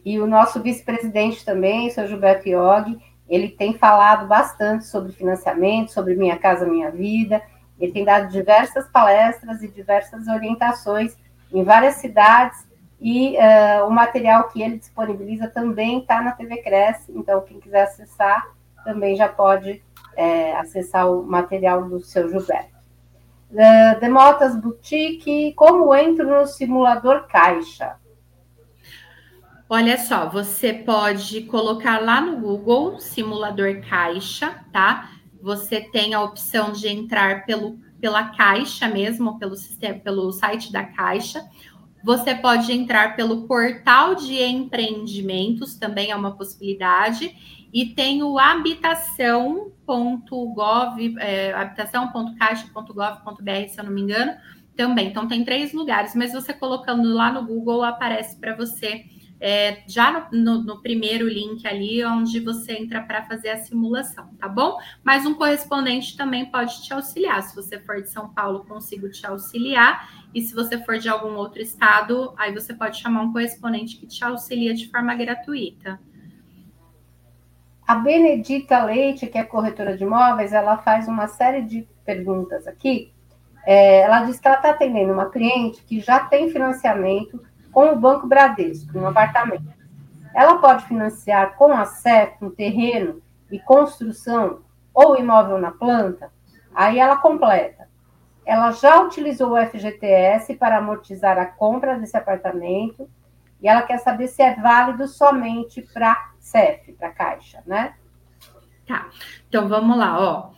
E o nosso vice-presidente também, o seu Gilberto Iog, ele tem falado bastante sobre financiamento, sobre Minha Casa Minha Vida. Ele tem dado diversas palestras e diversas orientações em várias cidades. E uh, o material que ele disponibiliza também está na TV Cresce. Então, quem quiser acessar, também já pode é, acessar o material do seu Gilberto. Uh, Demotas Boutique, como entro no simulador caixa? Olha só, você pode colocar lá no Google simulador caixa, tá? Você tem a opção de entrar pelo, pela caixa mesmo, pelo sistema, pelo site da caixa. Você pode entrar pelo portal de empreendimentos, também é uma possibilidade e tem o habitação.gov, é, habitação.caixa.gov.br, se eu não me engano, também. Então, tem três lugares, mas você colocando lá no Google, aparece para você é, já no, no, no, primeiro link ali, onde você entra para fazer a simulação, tá bom? Mas um correspondente também pode te auxiliar. Se você for de São Paulo, consigo te auxiliar. E se você for de algum outro estado, aí você pode chamar um correspondente que te auxilia de forma gratuita. A Benedita Leite, que é corretora de imóveis, ela faz uma série de perguntas aqui. É, ela diz que ela está atendendo uma cliente que já tem financiamento com o Banco Bradesco, um apartamento. Ela pode financiar com a CEF um terreno e construção ou imóvel na planta? Aí ela completa. Ela já utilizou o FGTS para amortizar a compra desse apartamento e ela quer saber se é válido somente para CEF, para Caixa, né? Tá. Então vamos lá, ó.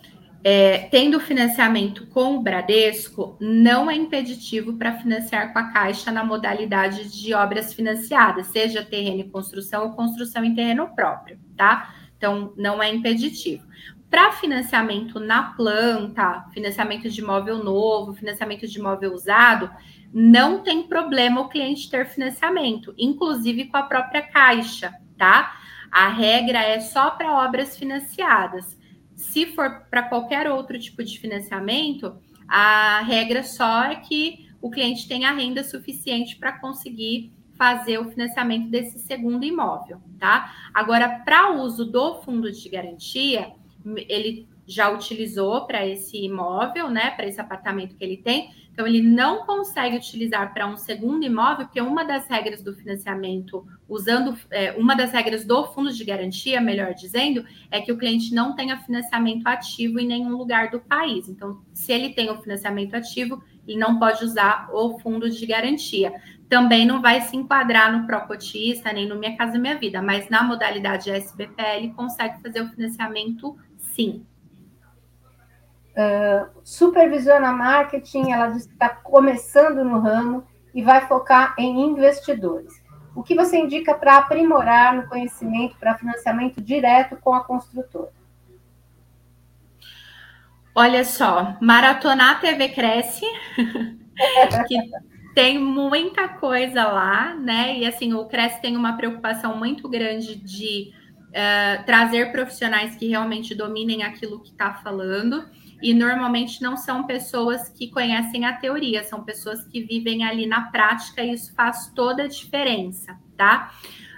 É, tendo financiamento com o Bradesco, não é impeditivo para financiar com a Caixa na modalidade de obras financiadas, seja terreno e construção ou construção em terreno próprio, tá? Então, não é impeditivo. Para financiamento na planta, financiamento de imóvel novo, financiamento de imóvel usado, não tem problema o cliente ter financiamento, inclusive com a própria Caixa, tá? A regra é só para obras financiadas. Se for para qualquer outro tipo de financiamento, a regra só é que o cliente tenha renda suficiente para conseguir fazer o financiamento desse segundo imóvel, tá? Agora, para uso do fundo de garantia, ele já utilizou para esse imóvel, né, para esse apartamento que ele tem, então ele não consegue utilizar para um segundo imóvel, porque uma das regras do financiamento, usando é, uma das regras do fundo de garantia, melhor dizendo, é que o cliente não tenha financiamento ativo em nenhum lugar do país. Então, se ele tem o financiamento ativo, ele não pode usar o fundo de garantia. Também não vai se enquadrar no Procotista, nem no Minha Casa Minha Vida, mas na modalidade SBPL consegue fazer o financiamento sim. Uh, supervisiona marketing, ela está começando no ramo e vai focar em investidores. O que você indica para aprimorar no conhecimento para financiamento direto com a construtora? Olha só, maratonar TV Cresce, que tem muita coisa lá, né? E assim, o Cresce tem uma preocupação muito grande de uh, trazer profissionais que realmente dominem aquilo que está falando. E normalmente não são pessoas que conhecem a teoria, são pessoas que vivem ali na prática, e isso faz toda a diferença, tá?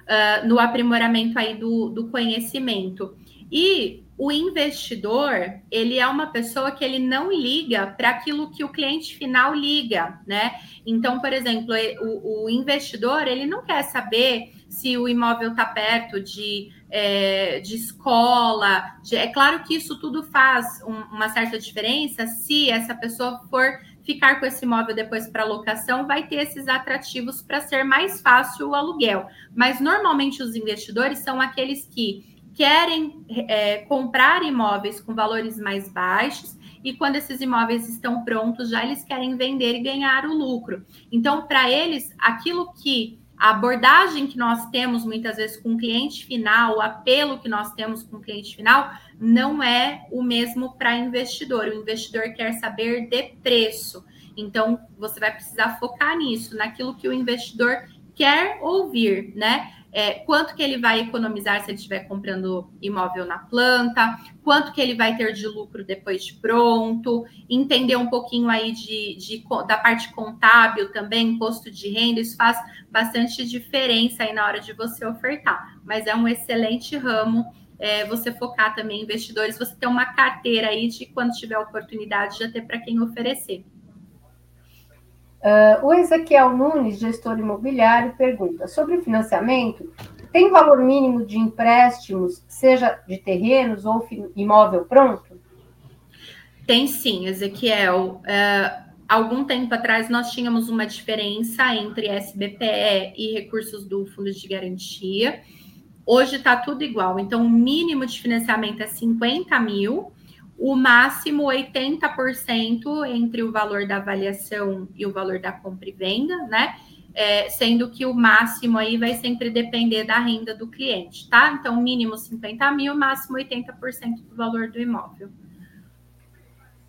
Uh, no aprimoramento aí do, do conhecimento. E o investidor, ele é uma pessoa que ele não liga para aquilo que o cliente final liga, né? Então, por exemplo, o, o investidor, ele não quer saber se o imóvel está perto de é, de escola. De, é claro que isso tudo faz um, uma certa diferença se essa pessoa for ficar com esse imóvel depois para locação, vai ter esses atrativos para ser mais fácil o aluguel. Mas normalmente os investidores são aqueles que querem é, comprar imóveis com valores mais baixos e quando esses imóveis estão prontos, já eles querem vender e ganhar o lucro. Então, para eles, aquilo que a abordagem que nós temos muitas vezes com o cliente final, o apelo que nós temos com o cliente final, não é o mesmo para investidor. O investidor quer saber de preço. Então, você vai precisar focar nisso, naquilo que o investidor quer ouvir, né? É, quanto que ele vai economizar se ele estiver comprando imóvel na planta, quanto que ele vai ter de lucro depois de pronto, entender um pouquinho aí de, de, da parte contábil também, imposto de renda, isso faz bastante diferença aí na hora de você ofertar, mas é um excelente ramo é, você focar também em investidores, você ter uma carteira aí de quando tiver oportunidade já ter para quem oferecer. Uh, o Ezequiel Nunes, gestor imobiliário, pergunta sobre financiamento. Tem valor mínimo de empréstimos, seja de terrenos ou imóvel pronto? Tem sim, Ezequiel. Uh, algum tempo atrás nós tínhamos uma diferença entre SBPE e recursos do Fundo de Garantia. Hoje está tudo igual. Então, o mínimo de financiamento é 50 mil o máximo 80% entre o valor da avaliação e o valor da compra e venda, né? É, sendo que o máximo aí vai sempre depender da renda do cliente, tá? Então, mínimo 50 mil, máximo 80% do valor do imóvel.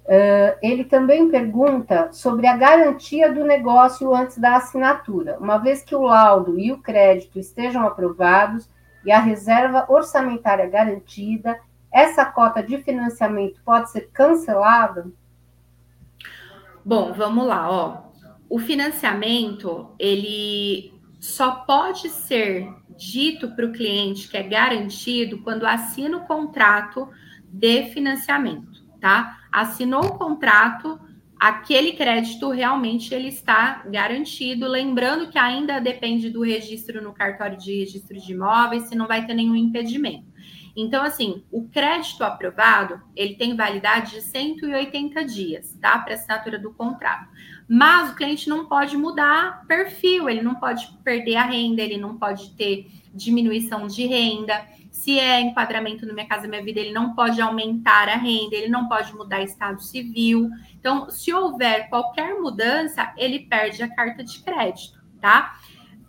Uh, ele também pergunta sobre a garantia do negócio antes da assinatura. Uma vez que o laudo e o crédito estejam aprovados e a reserva orçamentária garantida, essa cota de financiamento pode ser cancelada? Bom, vamos lá, ó. O financiamento, ele só pode ser dito para o cliente que é garantido quando assina o contrato de financiamento, tá? Assinou o contrato, aquele crédito realmente ele está garantido, lembrando que ainda depende do registro no cartório de registro de imóveis, se não vai ter nenhum impedimento. Então, assim, o crédito aprovado, ele tem validade de 180 dias, tá? Para assinatura do contrato. Mas o cliente não pode mudar perfil, ele não pode perder a renda, ele não pode ter diminuição de renda. Se é enquadramento no Minha Casa Minha Vida, ele não pode aumentar a renda, ele não pode mudar estado civil. Então, se houver qualquer mudança, ele perde a carta de crédito, tá?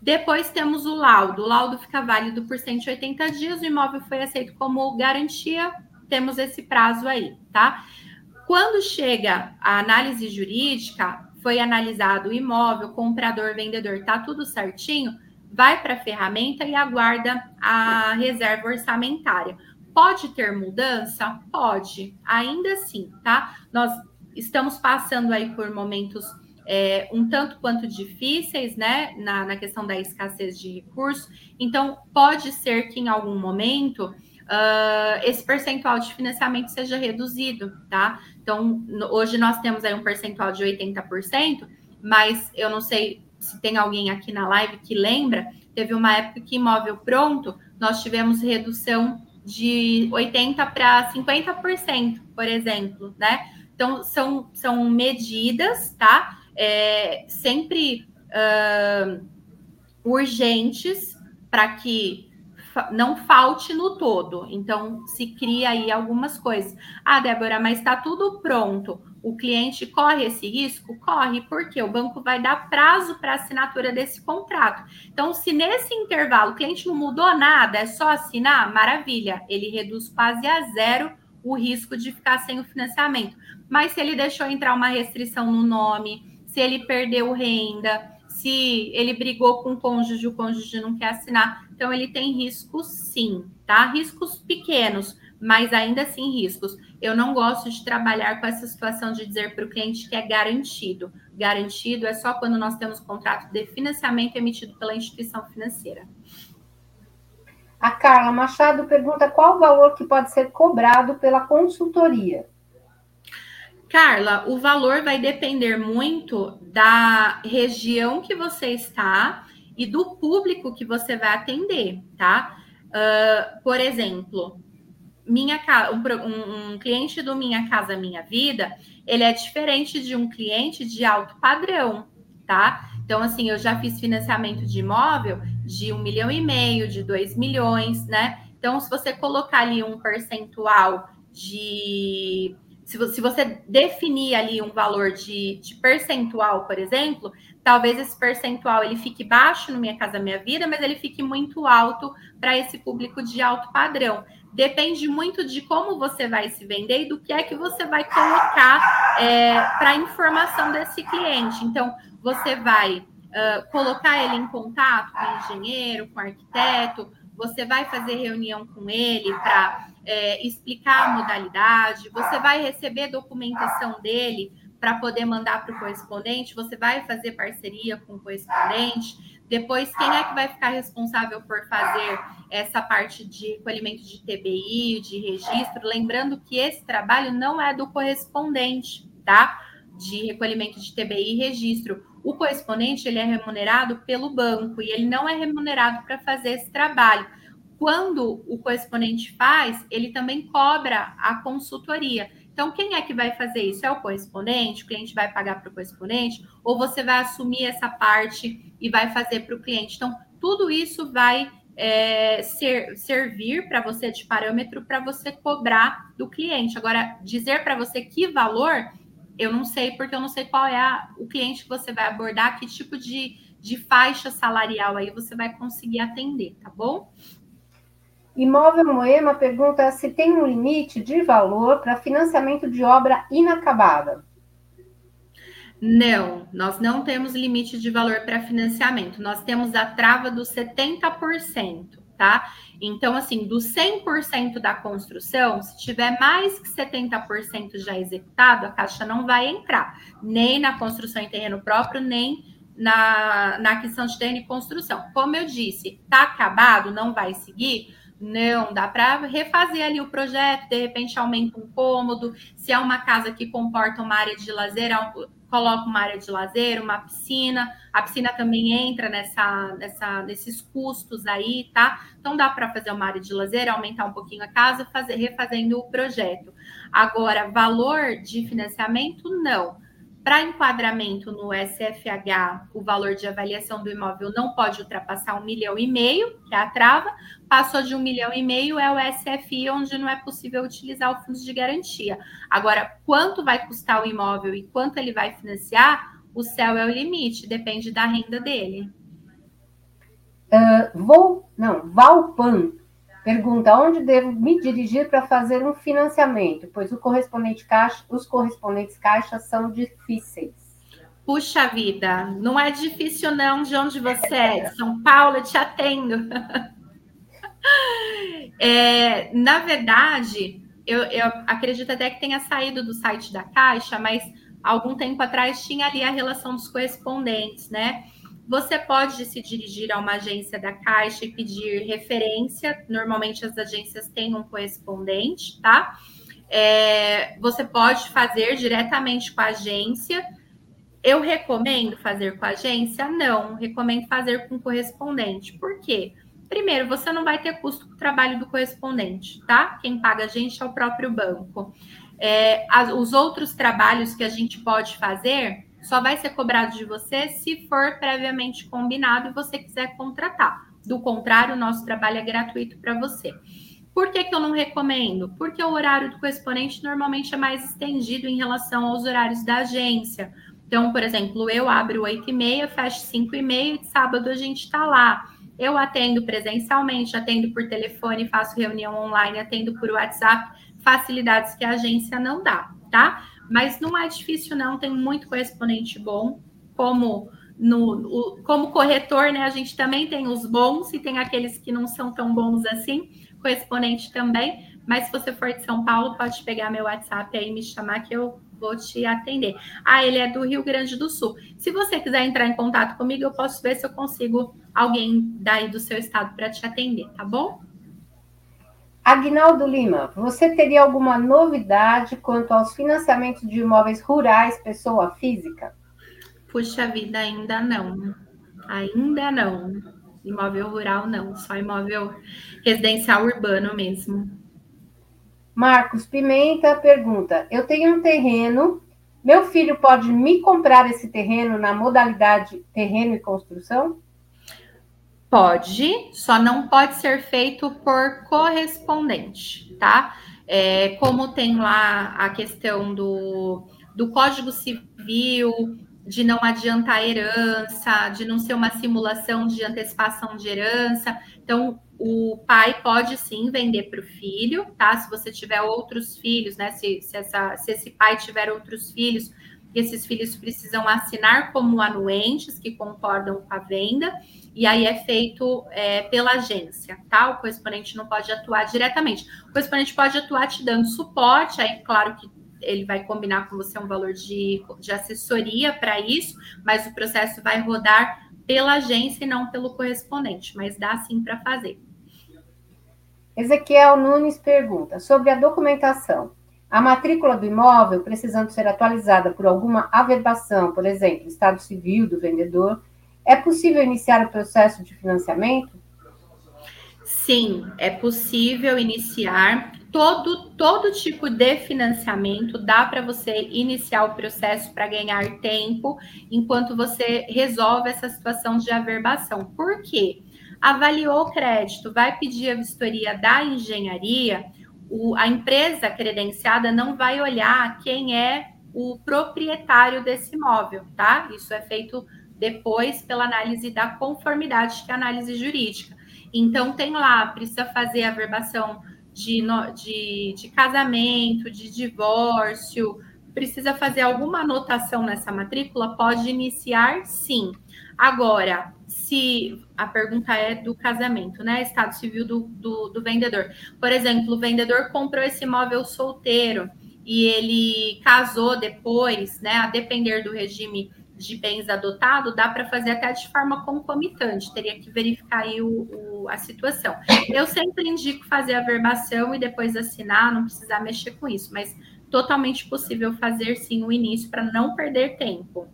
Depois temos o laudo. O laudo fica válido por 180 dias. O imóvel foi aceito como garantia. Temos esse prazo aí, tá? Quando chega a análise jurídica, foi analisado o imóvel, comprador, vendedor, tá tudo certinho, vai para a ferramenta e aguarda a reserva orçamentária. Pode ter mudança? Pode, ainda assim, tá? Nós estamos passando aí por momentos é, um tanto quanto difíceis, né, na, na questão da escassez de recursos. Então, pode ser que em algum momento uh, esse percentual de financiamento seja reduzido, tá? Então, hoje nós temos aí um percentual de 80%, mas eu não sei se tem alguém aqui na live que lembra, teve uma época que imóvel pronto, nós tivemos redução de 80% para 50%, por exemplo, né? Então, são, são medidas, tá? É, sempre uh, urgentes para que não falte no todo. Então, se cria aí algumas coisas. Ah, Débora, mas está tudo pronto. O cliente corre esse risco? Corre, porque o banco vai dar prazo para assinatura desse contrato. Então, se nesse intervalo o cliente não mudou nada, é só assinar, maravilha, ele reduz quase a zero o risco de ficar sem o financiamento. Mas se ele deixou entrar uma restrição no nome, se ele perdeu renda, se ele brigou com o cônjuge, o cônjuge não quer assinar. Então, ele tem riscos sim, tá? Riscos pequenos, mas ainda assim riscos. Eu não gosto de trabalhar com essa situação de dizer para o cliente que é garantido. Garantido é só quando nós temos contrato de financiamento emitido pela instituição financeira. A Carla Machado pergunta qual o valor que pode ser cobrado pela consultoria. Carla, o valor vai depender muito da região que você está e do público que você vai atender, tá? Uh, por exemplo, minha um, um, cliente do Minha Casa Minha Vida, ele é diferente de um cliente de alto padrão, tá? Então, assim, eu já fiz financiamento de imóvel de um milhão e meio, de dois milhões, né? Então, se você colocar ali um percentual de se você, se você definir ali um valor de, de, percentual, por exemplo, talvez esse percentual ele fique baixo no Minha Casa Minha Vida, mas ele fique muito alto para esse público de alto padrão. Depende muito de como você vai se vender e do que é que você vai colocar é, para informação desse cliente. Então, você vai uh, colocar ele em contato com o engenheiro, com o arquiteto, você vai fazer reunião com ele para é, explicar a modalidade, você vai receber documentação dele para poder mandar para o correspondente, você vai fazer parceria com o correspondente. Depois, quem é que vai ficar responsável por fazer essa parte de recolhimento de TBI, de registro? Lembrando que esse trabalho não é do correspondente, tá? De recolhimento de TBI e registro. O correspondente ele é remunerado pelo banco e ele não é remunerado para fazer esse trabalho quando o correspondente faz, ele também cobra a consultoria. Então, quem é que vai fazer isso? É o correspondente? O cliente vai pagar para o correspondente? Ou você vai assumir essa parte e vai fazer para o cliente? Então, tudo isso vai é, ser, servir para você de parâmetro para você cobrar do cliente. Agora, dizer para você que valor, eu não sei, porque eu não sei qual é a, o cliente que você vai abordar, que tipo de, de faixa salarial aí você vai conseguir atender, tá bom? Imóvel Moema pergunta se tem um limite de valor para financiamento de obra inacabada. Não, nós não temos limite de valor para financiamento. Nós temos a trava dos 70%, tá? Então, assim, do 100% da construção, se tiver mais que 70% já executado, a Caixa não vai entrar, nem na construção em terreno próprio, nem na, na aquisição de terreno e construção. Como eu disse, está acabado, não vai seguir, não, dá para refazer ali o projeto, de repente aumenta um cômodo. Se é uma casa que comporta uma área de lazer, coloca uma área de lazer, uma piscina. A piscina também entra nessa, nessa, nesses custos aí, tá? Então dá para fazer uma área de lazer, aumentar um pouquinho a casa, fazer refazendo o projeto. Agora, valor de financiamento, não. Para enquadramento no SFH, o valor de avaliação do imóvel não pode ultrapassar um milhão e meio, que é a trava. Passou de um milhão e meio é o SFI, onde não é possível utilizar o fundo de garantia. Agora, quanto vai custar o imóvel e quanto ele vai financiar, o céu é o limite, depende da renda dele. Uh, vou, não, Valpan Pergunta: onde devo me dirigir para fazer um financiamento? Pois o correspondente caixa, os correspondentes caixas são difíceis. Puxa vida, não é difícil não de onde você é, de São Paulo, te atendo. é, na verdade, eu, eu acredito até que tenha saído do site da Caixa, mas algum tempo atrás tinha ali a relação dos correspondentes, né? Você pode se dirigir a uma agência da Caixa e pedir referência. Normalmente as agências têm um correspondente, tá? É, você pode fazer diretamente com a agência. Eu recomendo fazer com a agência? Não, recomendo fazer com correspondente. Por quê? Primeiro, você não vai ter custo com o trabalho do correspondente, tá? Quem paga a gente é o próprio banco. É, as, os outros trabalhos que a gente pode fazer, só vai ser cobrado de você se for previamente combinado e você quiser contratar. Do contrário, o nosso trabalho é gratuito para você. Por que, que eu não recomendo? Porque o horário do correspondente normalmente é mais estendido em relação aos horários da agência. Então, por exemplo, eu abro 8 e meia, fecho 5 e sábado a gente está lá. Eu atendo presencialmente, atendo por telefone, faço reunião online, atendo por WhatsApp, facilidades que a agência não dá, tá? Mas não é difícil, não, tem muito correspondente bom, como no, como corretor, né? A gente também tem os bons e tem aqueles que não são tão bons assim, correspondente também. Mas se você for de São Paulo, pode pegar meu WhatsApp aí e me chamar que eu vou te atender. Ah, ele é do Rio Grande do Sul. Se você quiser entrar em contato comigo, eu posso ver se eu consigo alguém daí do seu estado para te atender, tá bom? Agnaldo Lima, você teria alguma novidade quanto aos financiamentos de imóveis rurais, pessoa física? Puxa vida, ainda não. Ainda não. Imóvel rural não, só imóvel residencial urbano mesmo. Marcos Pimenta pergunta: Eu tenho um terreno, meu filho pode me comprar esse terreno na modalidade terreno e construção? Pode, só não pode ser feito por correspondente, tá? É, como tem lá a questão do, do Código Civil, de não adiantar herança, de não ser uma simulação de antecipação de herança. Então, o pai pode sim vender para o filho, tá? Se você tiver outros filhos, né? Se, se, essa, se esse pai tiver outros filhos, esses filhos precisam assinar como anuentes que concordam com a venda e aí é feito é, pela agência, tá? O correspondente não pode atuar diretamente. O correspondente pode atuar te dando suporte, aí, claro que ele vai combinar com você um valor de, de assessoria para isso, mas o processo vai rodar pela agência e não pelo correspondente, mas dá sim para fazer. Ezequiel Nunes pergunta sobre a documentação. A matrícula do imóvel precisando ser atualizada por alguma averbação, por exemplo, estado civil do vendedor, é possível iniciar o processo de financiamento? Sim, é possível iniciar todo todo tipo de financiamento. Dá para você iniciar o processo para ganhar tempo enquanto você resolve essa situação de averbação. Por quê? Avaliou o crédito, vai pedir a vistoria da engenharia, o, a empresa credenciada não vai olhar quem é o proprietário desse imóvel, tá? Isso é feito depois pela análise da conformidade, que é a análise jurídica. Então, tem lá, precisa fazer a verbação de, de, de casamento, de divórcio, precisa fazer alguma anotação nessa matrícula, pode iniciar sim. Agora, se a pergunta é do casamento, né? Estado civil do, do, do vendedor. Por exemplo, o vendedor comprou esse imóvel solteiro e ele casou depois, né? A depender do regime de bens adotado, dá para fazer até de forma concomitante, teria que verificar aí o, o, a situação. Eu sempre indico fazer a verbação e depois assinar, não precisar mexer com isso, mas totalmente possível fazer sim o início para não perder tempo.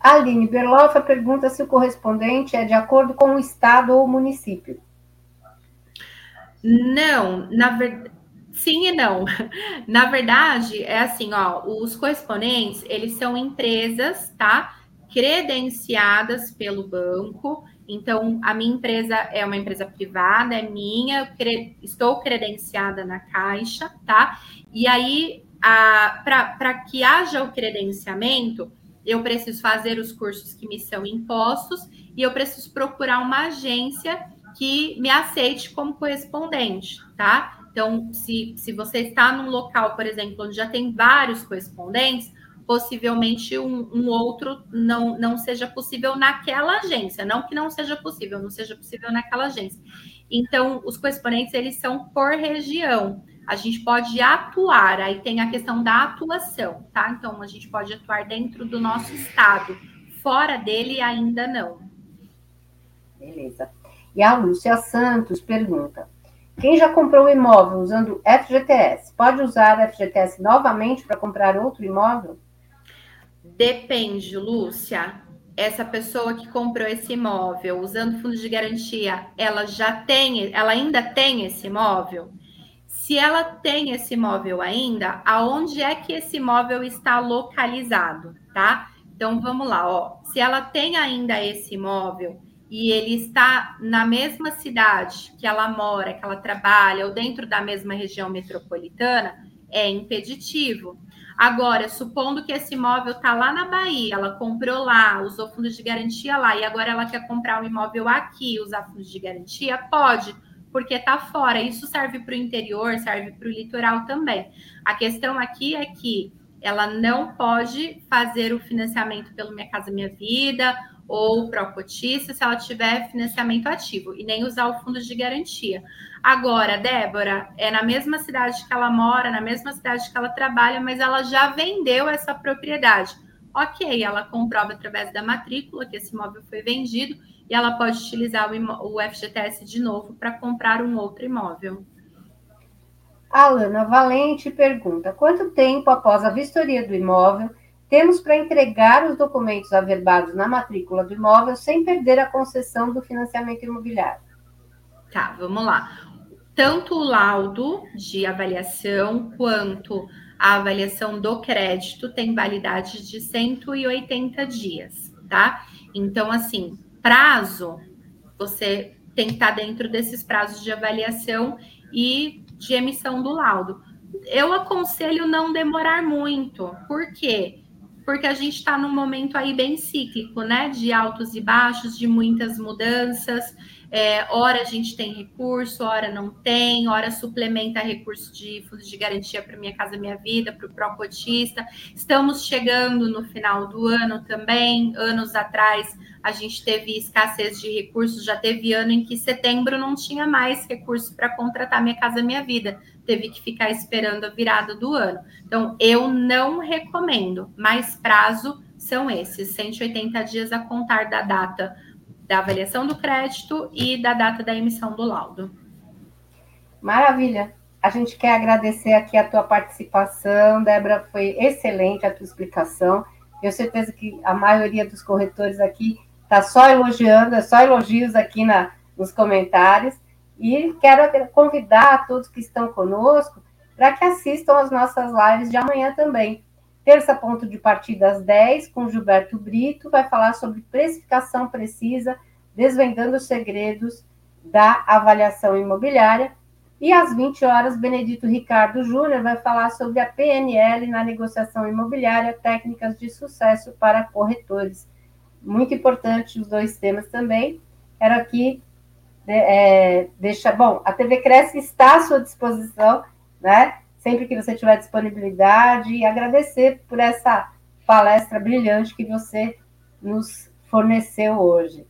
Aline Berloffa pergunta se o correspondente é de acordo com o estado ou município. Não, na verdade, sim e não. Na verdade, é assim, ó, os correspondentes, eles são empresas, tá? Credenciadas pelo banco. Então, a minha empresa é uma empresa privada, é minha, cre... estou credenciada na Caixa, tá? E aí, para que haja o credenciamento, eu preciso fazer os cursos que me são impostos e eu preciso procurar uma agência que me aceite como correspondente, tá? Então, se, se você está num local, por exemplo, onde já tem vários correspondentes, possivelmente um, um, outro não, não seja possível naquela agência, não que não seja possível, não seja possível naquela agência. Então, os correspondentes, eles são por região a gente pode atuar, aí tem a questão da atuação, tá? Então, a gente pode atuar dentro do nosso estado, fora dele ainda não. Beleza. E a Lúcia Santos pergunta: quem já comprou um imóvel usando FGTS, pode usar FGTS novamente para comprar outro imóvel? Depende, Lúcia. Essa pessoa que comprou esse imóvel usando fundo de garantia, ela já tem, ela ainda tem esse imóvel? Se ela tem esse imóvel ainda, aonde é que esse imóvel está localizado, tá? Então vamos lá, ó. Se ela tem ainda esse imóvel e ele está na mesma cidade que ela mora, que ela trabalha, ou dentro da mesma região metropolitana, é impeditivo. Agora, supondo que esse imóvel está lá na Bahia, ela comprou lá, usou fundos de garantia lá, e agora ela quer comprar um imóvel aqui, usar fundos de garantia, pode porque está fora. Isso serve para o interior, serve para o litoral também. A questão aqui é que ela não pode fazer o financiamento pelo Minha Casa Minha Vida ou Procotista se ela tiver financiamento ativo e nem usar o fundo de garantia. Agora, Débora, é na mesma cidade que ela mora, na mesma cidade que ela trabalha, mas ela já vendeu essa propriedade. Ok, ela comprova através da matrícula que esse imóvel foi vendido e ela pode utilizar o, o FGTS de novo para comprar um outro imóvel. Alana Valente pergunta: quanto tempo após a vistoria do imóvel temos para entregar os documentos averbados na matrícula do imóvel sem perder a concessão do financiamento imobiliário? Tá, vamos lá. Tanto o laudo de avaliação quanto a avaliação do crédito tem validade de 180 dias, tá? Então, assim, prazo, você tem que estar dentro desses prazos de avaliação e de emissão do laudo. Eu aconselho não demorar muito, por quê? Porque a gente está num momento aí bem cíclico, né? De altos e baixos, de muitas mudanças. É, hora a gente tem recurso, hora não tem, hora suplementa recurso de fundos de garantia para Minha Casa Minha Vida, para o Procotista. Estamos chegando no final do ano também. Anos atrás a gente teve escassez de recursos, já teve ano em que setembro não tinha mais recurso para contratar Minha Casa Minha Vida, teve que ficar esperando a virada do ano. Então, eu não recomendo, mas prazo são esses, 180 dias a contar da data da avaliação do crédito e da data da emissão do laudo. Maravilha. A gente quer agradecer aqui a tua participação, Débora, foi excelente a tua explicação. Tenho certeza que a maioria dos corretores aqui está só elogiando, é só elogios aqui na, nos comentários. E quero convidar todos que estão conosco para que assistam as nossas lives de amanhã também. Terça ponto de partida às 10, com Gilberto Brito, vai falar sobre precificação precisa, desvendando os segredos da avaliação imobiliária. E às 20 horas, Benedito Ricardo Júnior vai falar sobre a PNL na negociação imobiliária, técnicas de sucesso para corretores. Muito importante os dois temas também. Quero aqui é, deixar. Bom, a TV Cresce está à sua disposição, né? Sempre que você tiver disponibilidade, e agradecer por essa palestra brilhante que você nos forneceu hoje.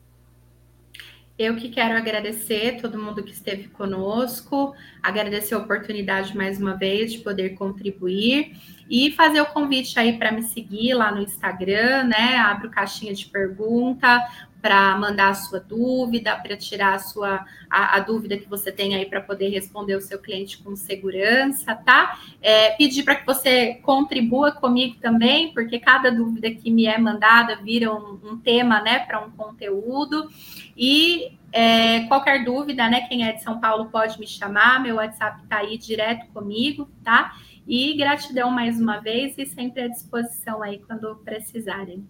Eu que quero agradecer todo mundo que esteve conosco, agradecer a oportunidade mais uma vez de poder contribuir e fazer o convite aí para me seguir lá no Instagram, né? Abro caixinha de pergunta, para mandar a sua dúvida, para tirar a sua a, a, dúvida que você tem aí para poder responder o seu cliente com segurança, tá? É, pedir para que você contribua comigo também, porque cada dúvida que me é mandada vira um, um tema, né, para um conteúdo. E é, qualquer dúvida, né, quem é de São Paulo pode me chamar, meu WhatsApp está aí direto comigo, tá? E gratidão mais uma vez e sempre à disposição aí quando precisarem.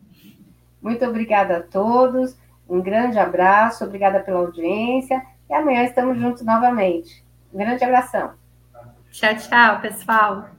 Muito obrigada a todos. Um grande abraço, obrigada pela audiência e amanhã estamos juntos novamente. Um grande abração. Tchau, tchau, pessoal.